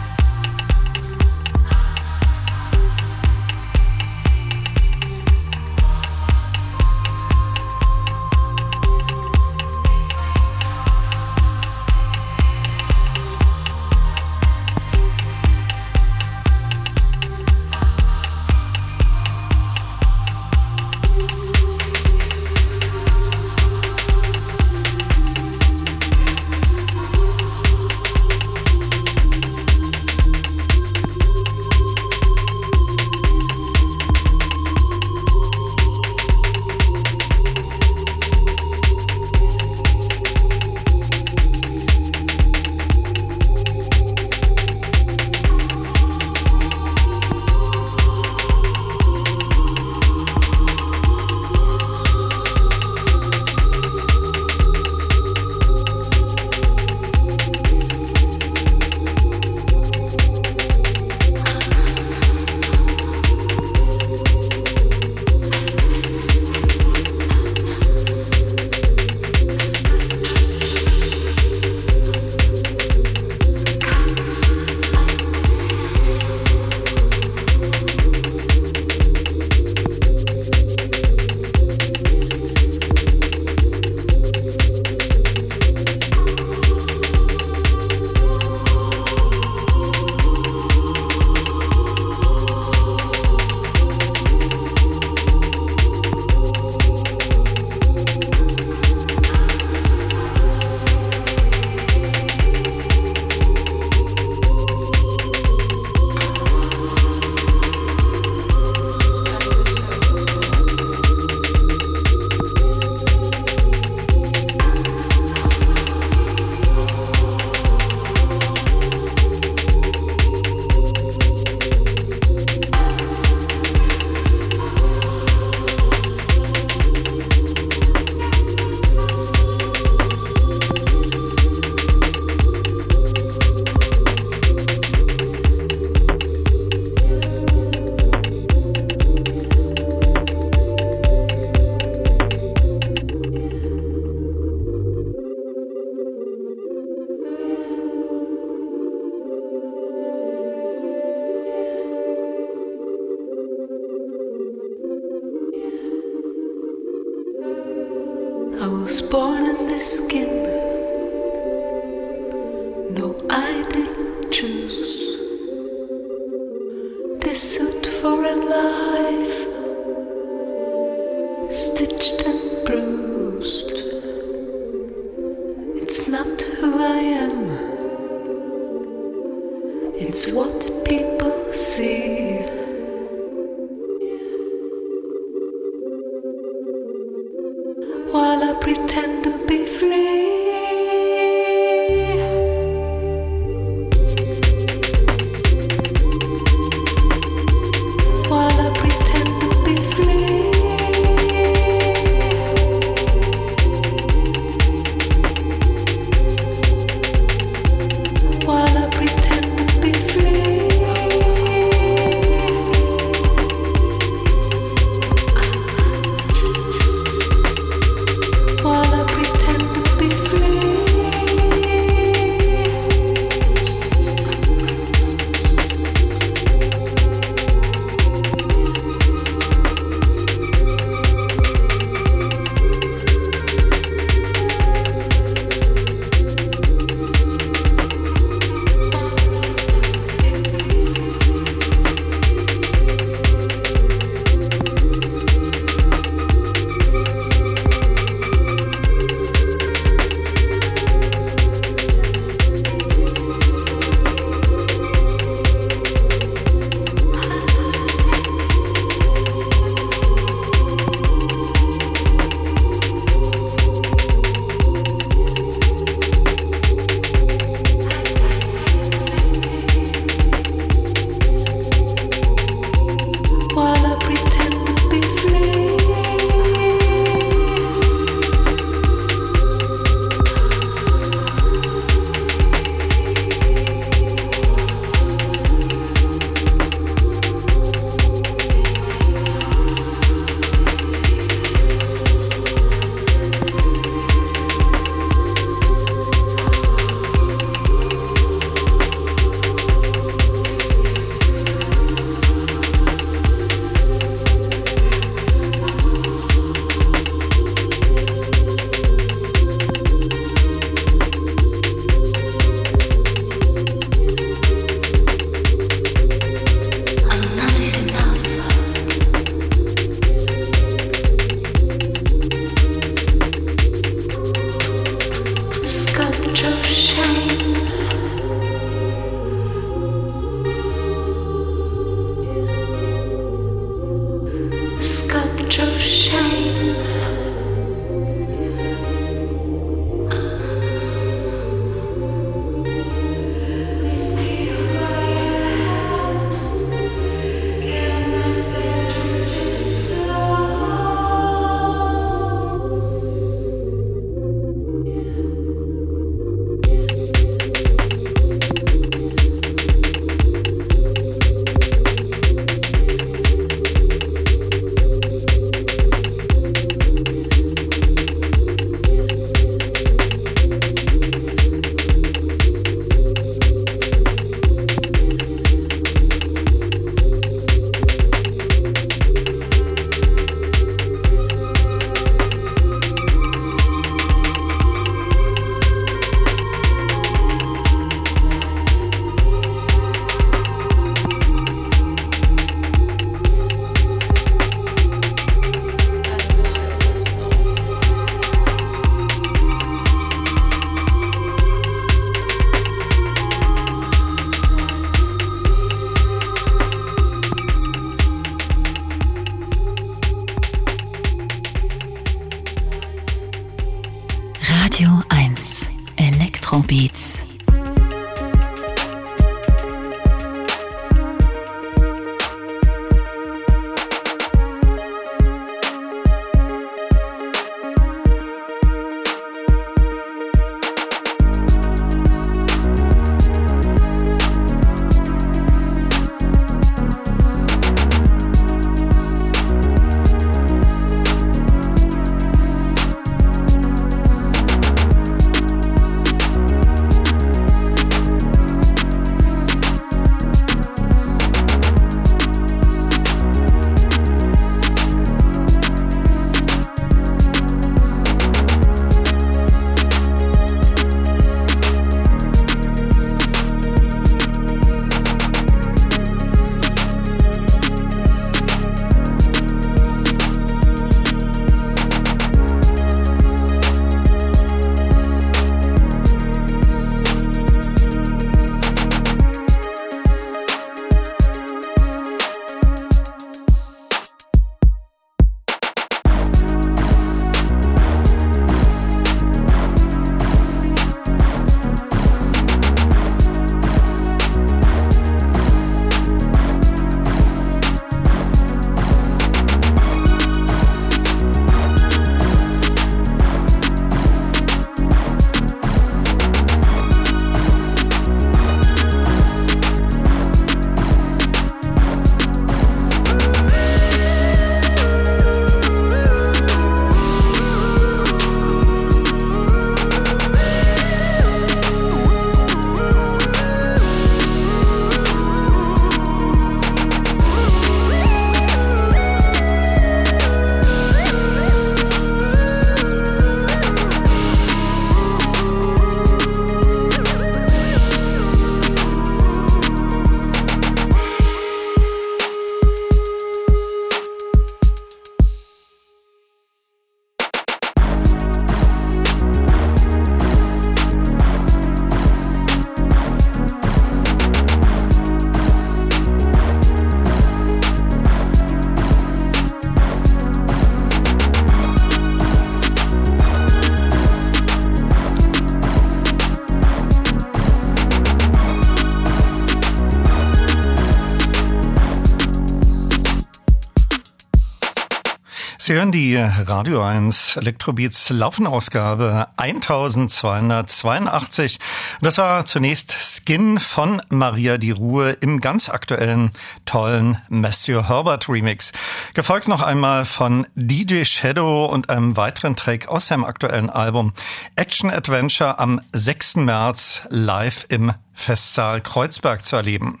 Sie hören die Radio 1 Elektrobeats Laufenausgabe 1282. Das war zunächst Skin von Maria die Ruhe im ganz aktuellen, tollen Matthew Herbert Remix. Gefolgt noch einmal von DJ Shadow und einem weiteren Track aus seinem aktuellen Album Action Adventure am 6. März live im Festsaal Kreuzberg zu erleben.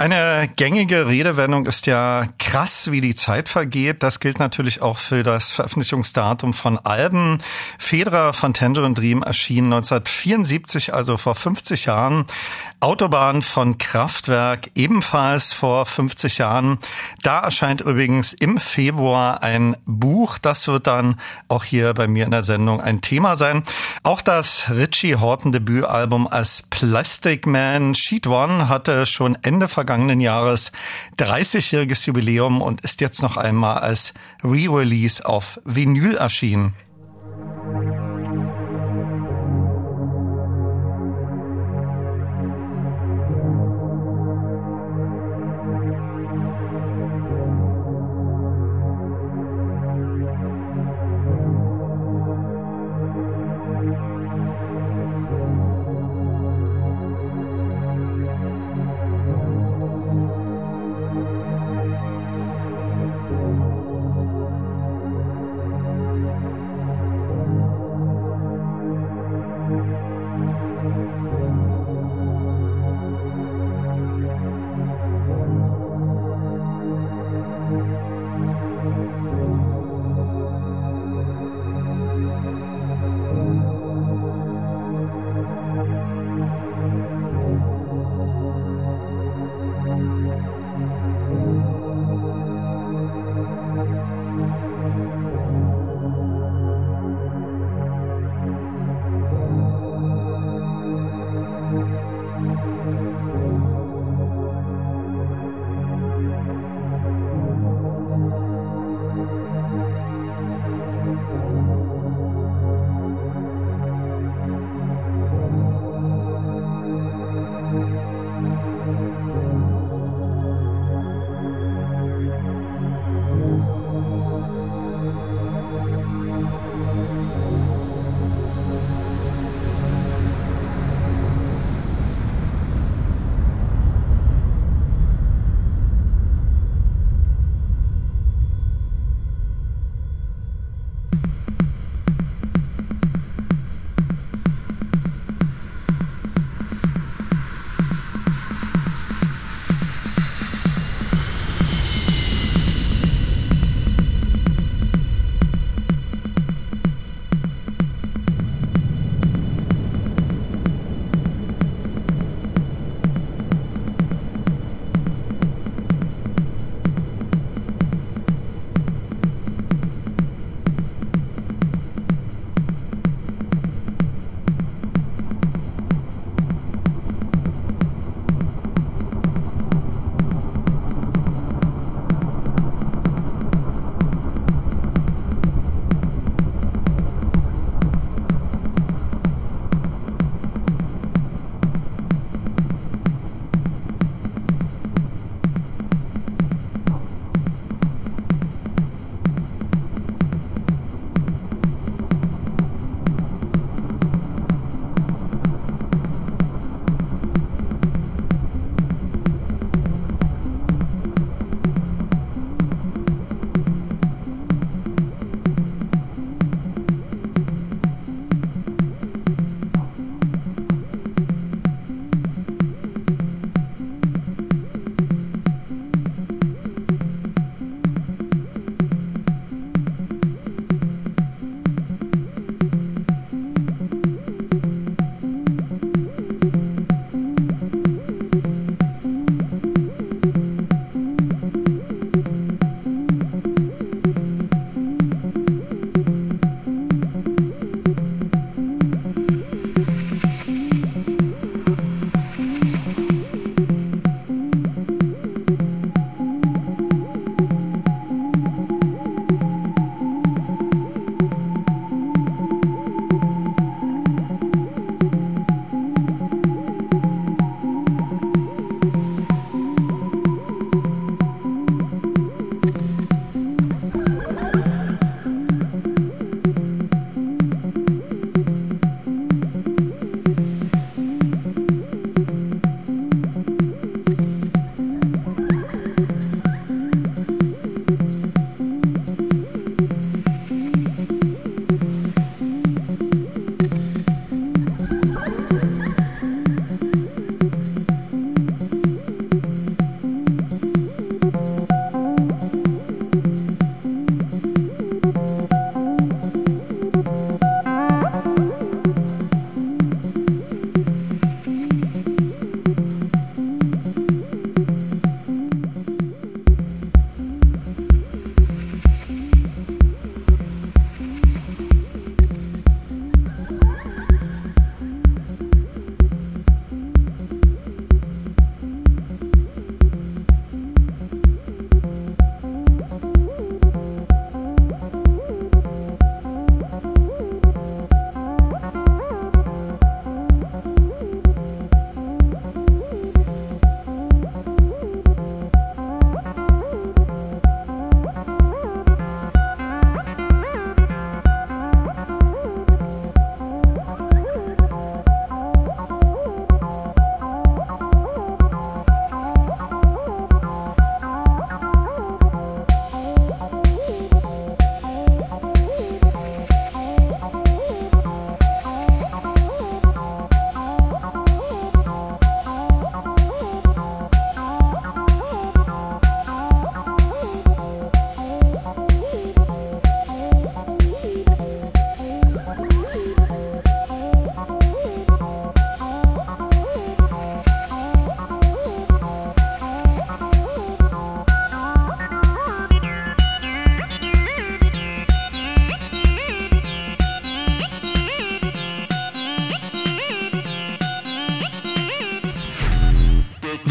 Eine gängige Redewendung ist ja krass, wie die Zeit vergeht. Das gilt natürlich auch für das Veröffentlichungsdatum von Alben. Fedra von Tangerine Dream erschien 1974, also vor 50 Jahren. Autobahn von Kraftwerk ebenfalls vor 50 Jahren. Da erscheint übrigens im Februar ein Buch. Das wird dann auch hier bei mir in der Sendung ein Thema sein. Auch das Richie Horton Debütalbum als Plastic Man Sheet One hatte schon Ende vergangenen Jahres 30-jähriges Jubiläum und ist jetzt noch einmal als Re-Release auf Vinyl erschienen.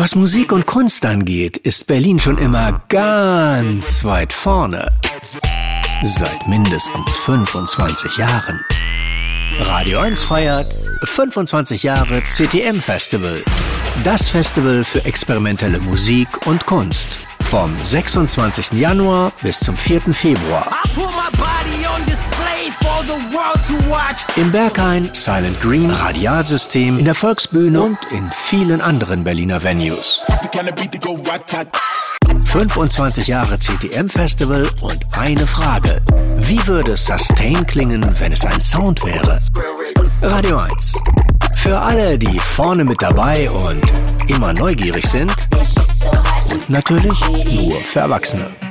Was Musik und Kunst angeht, ist Berlin schon immer ganz weit vorne. Seit mindestens 25 Jahren. Radio 1 feiert 25 Jahre CTM Festival. Das Festival für experimentelle Musik und Kunst. Vom 26. Januar bis zum 4. Februar. Im Berghain, Silent Green, Radialsystem, in der Volksbühne und in vielen anderen Berliner Venues. 25 Jahre CTM Festival und eine Frage. Wie würde Sustain klingen, wenn es ein Sound wäre? Radio 1. Für alle, die vorne mit dabei und immer neugierig sind. Und natürlich nur für Erwachsene.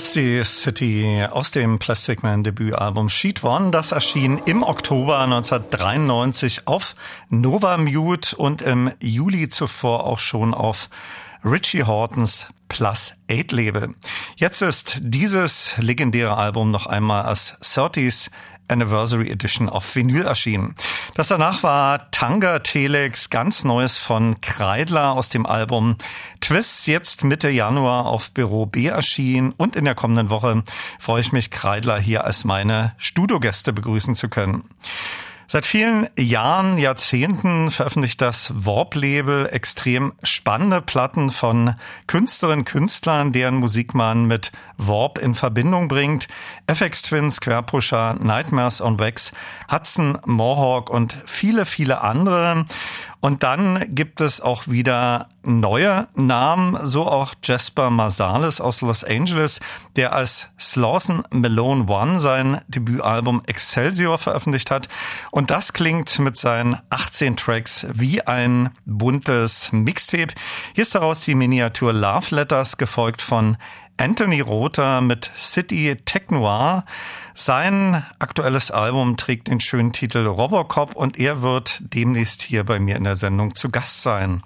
Plasticity aus dem Plastic Man Debütalbum Sheet One. Das erschien im Oktober 1993 auf Nova Mute und im Juli zuvor auch schon auf Richie Hortons Plus 8 Label. Jetzt ist dieses legendäre Album noch einmal als 30s Anniversary Edition auf Vinyl erschienen. Das danach war Tanga Telex, ganz Neues von Kreidler aus dem Album Twists, jetzt Mitte Januar auf Büro B erschienen und in der kommenden Woche freue ich mich, Kreidler hier als meine Studiogäste begrüßen zu können. Seit vielen Jahren, Jahrzehnten veröffentlicht das Warp-Label extrem spannende Platten von Künstlerinnen, Künstlern, deren Musik man mit Warp in Verbindung bringt. FX Twins, Querpusher, Nightmares on Wax, Hudson, Mohawk und viele, viele andere. Und dann gibt es auch wieder neue Namen, so auch Jasper Marsalis aus Los Angeles, der als Slawson Malone One sein Debütalbum Excelsior veröffentlicht hat. Und das klingt mit seinen 18 Tracks wie ein buntes Mixtape. Hier ist daraus die Miniatur Love Letters, gefolgt von Anthony Rother mit City Tech Noir. Sein aktuelles Album trägt den schönen Titel Robocop und er wird demnächst hier bei mir in der Sendung zu Gast sein.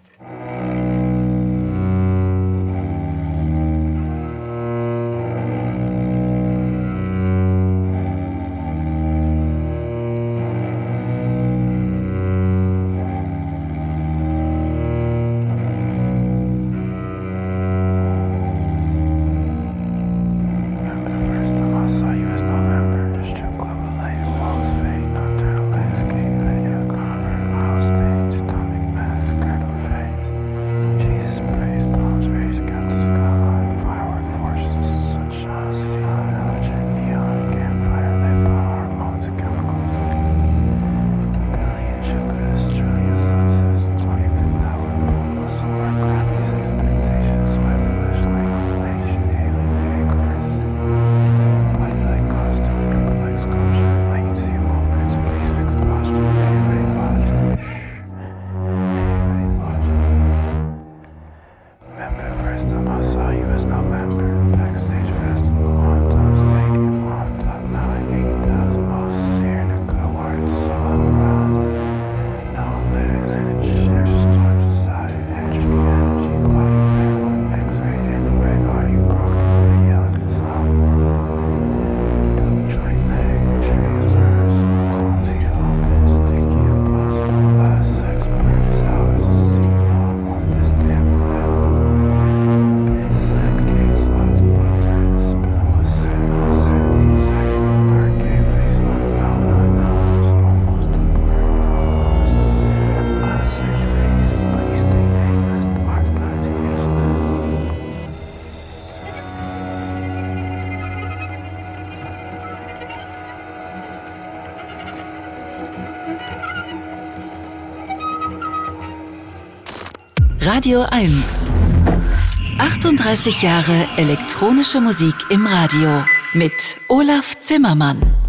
Radio 1. 38 Jahre elektronische Musik im Radio mit Olaf Zimmermann.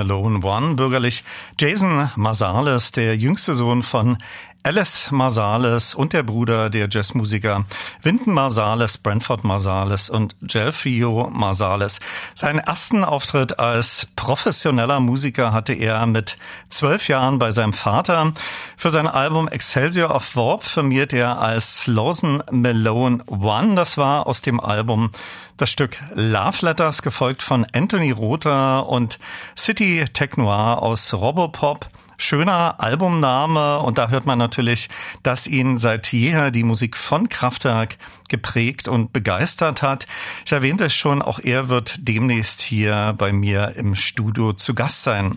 Malone One, bürgerlich Jason Marsales, der jüngste Sohn von Alice Marsales und der Bruder der Jazzmusiker Winton Marsales, Brentford Marsales und Gelfio Marsales. Seinen ersten Auftritt als professioneller Musiker hatte er mit zwölf Jahren bei seinem Vater. Für sein Album Excelsior of Warp firmiert er als Lawson Malone One. Das war aus dem Album das Stück Love Letters, gefolgt von Anthony Rother und City Tech Noir aus Robopop. Schöner Albumname und da hört man natürlich, dass ihn seit jeher die Musik von Kraftwerk geprägt und begeistert hat. Ich erwähnte es schon, auch er wird demnächst hier bei mir im Studio zu Gast sein.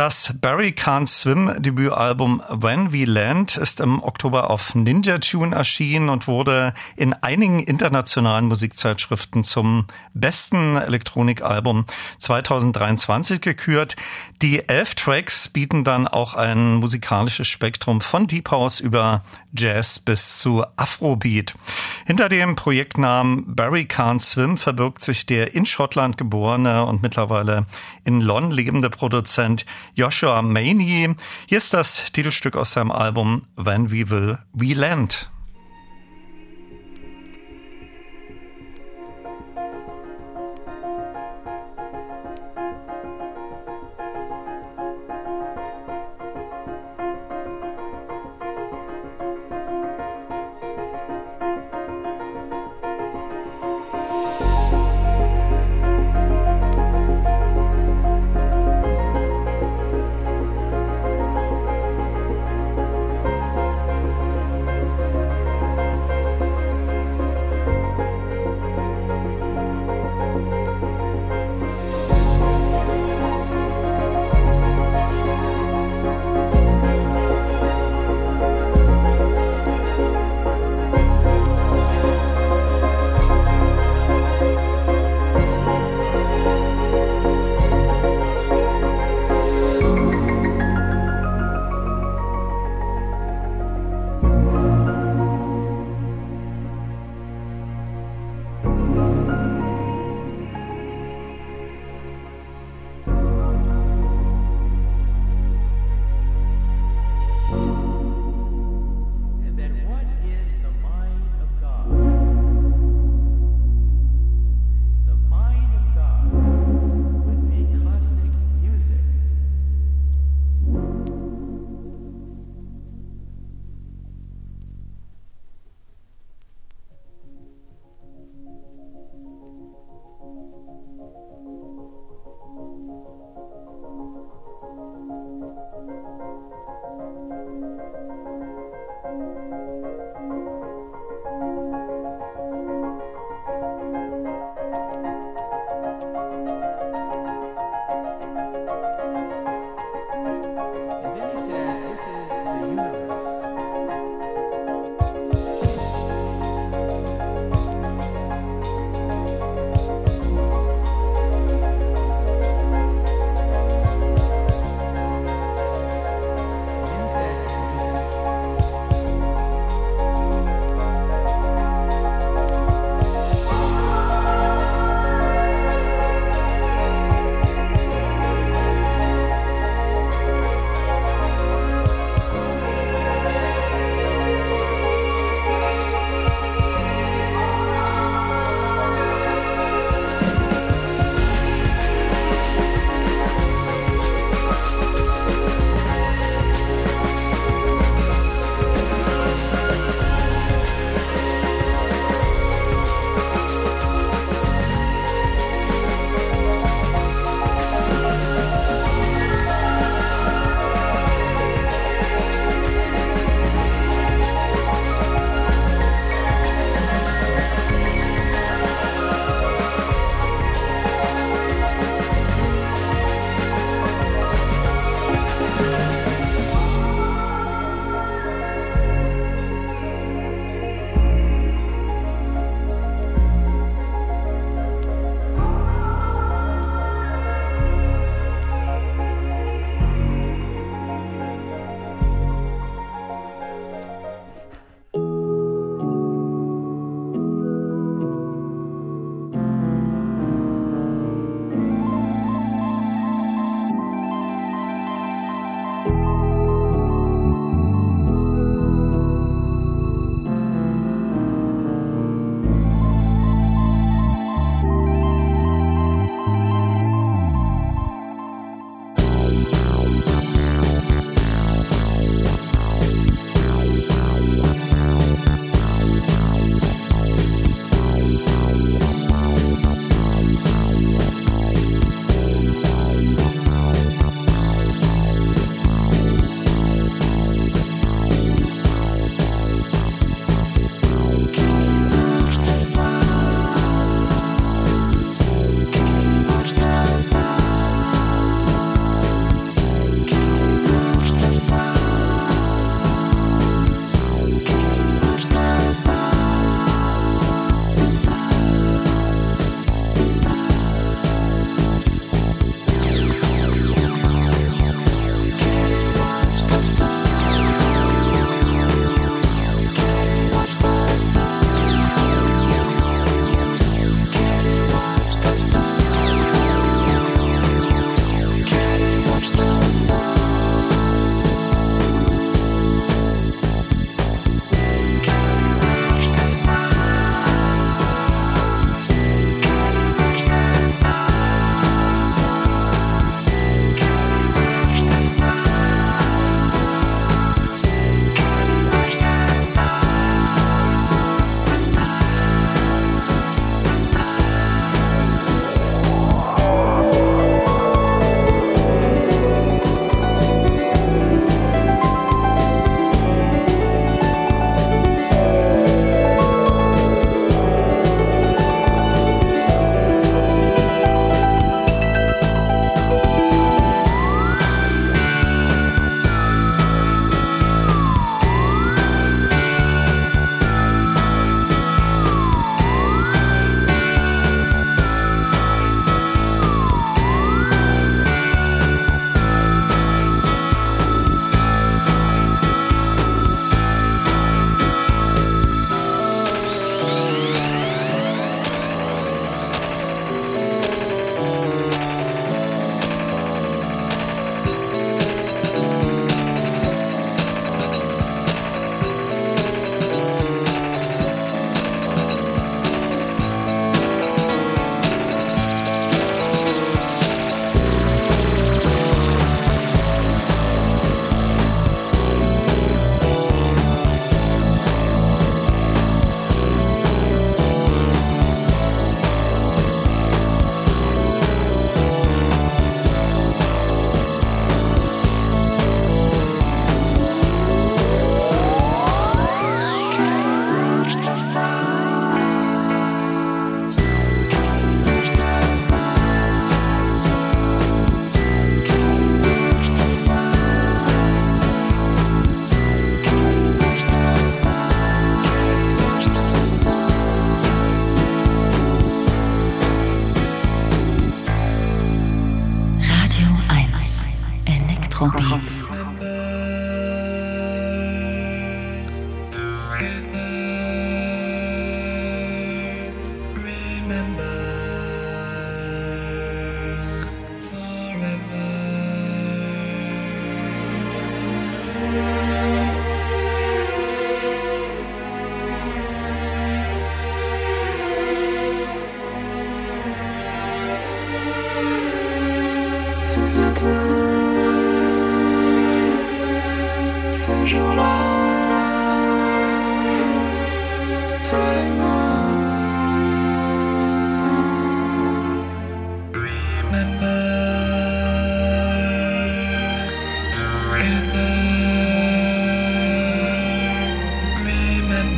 Das Barry Can't Swim Debütalbum When We Land ist im Oktober auf Ninja Tune erschienen und wurde in einigen internationalen Musikzeitschriften zum besten Elektronikalbum 2023 gekürt. Die elf Tracks bieten dann auch ein musikalisches Spektrum von Deep House über Jazz bis zu Afrobeat. Hinter dem Projektnamen Barry Can't Swim verbirgt sich der in Schottland geborene und mittlerweile in London lebende Produzent Joshua Maney. Hier ist das Titelstück aus seinem Album When We Will We Land.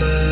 remember.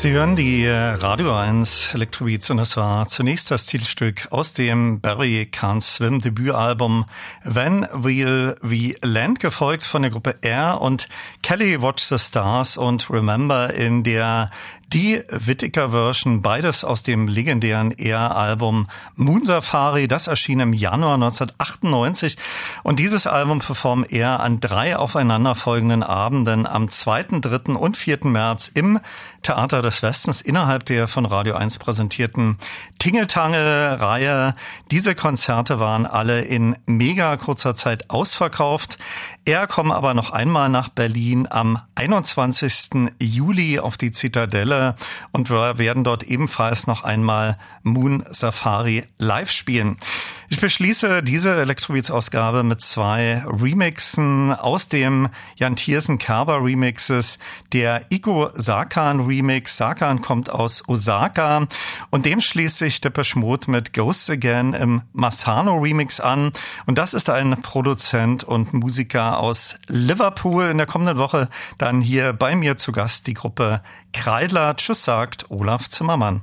Sie hören die äh, Radio 1 Electrobeats und das war zunächst das Titelstück aus dem Barry Can't Swim Debütalbum When Will We Land, gefolgt von der Gruppe R und Kelly Watch the Stars und Remember in der die Whittaker-Version, beides aus dem legendären Air-Album Moon Safari. Das erschien im Januar 1998. Und dieses Album performen er an drei aufeinanderfolgenden Abenden am 2., 3. und 4. März im Theater des Westens innerhalb der von Radio 1 präsentierten Tingeltangel-Reihe. Diese Konzerte waren alle in mega kurzer Zeit ausverkauft. Er kommt aber noch einmal nach Berlin am 21. Juli auf die Zitadelle und wir werden dort ebenfalls noch einmal Moon Safari live spielen. Ich beschließe diese Elektrobeats-Ausgabe mit zwei Remixen aus dem Jan Thiersen Kerber Remixes. Der Iko Sakan Remix. Sakan kommt aus Osaka und dem schließt sich Depeche Mode mit Ghosts Again im Masano Remix an. Und das ist ein Produzent und Musiker aus Liverpool. In der kommenden Woche dann hier bei mir zu Gast die Gruppe Kreidler. Tschüss sagt Olaf Zimmermann.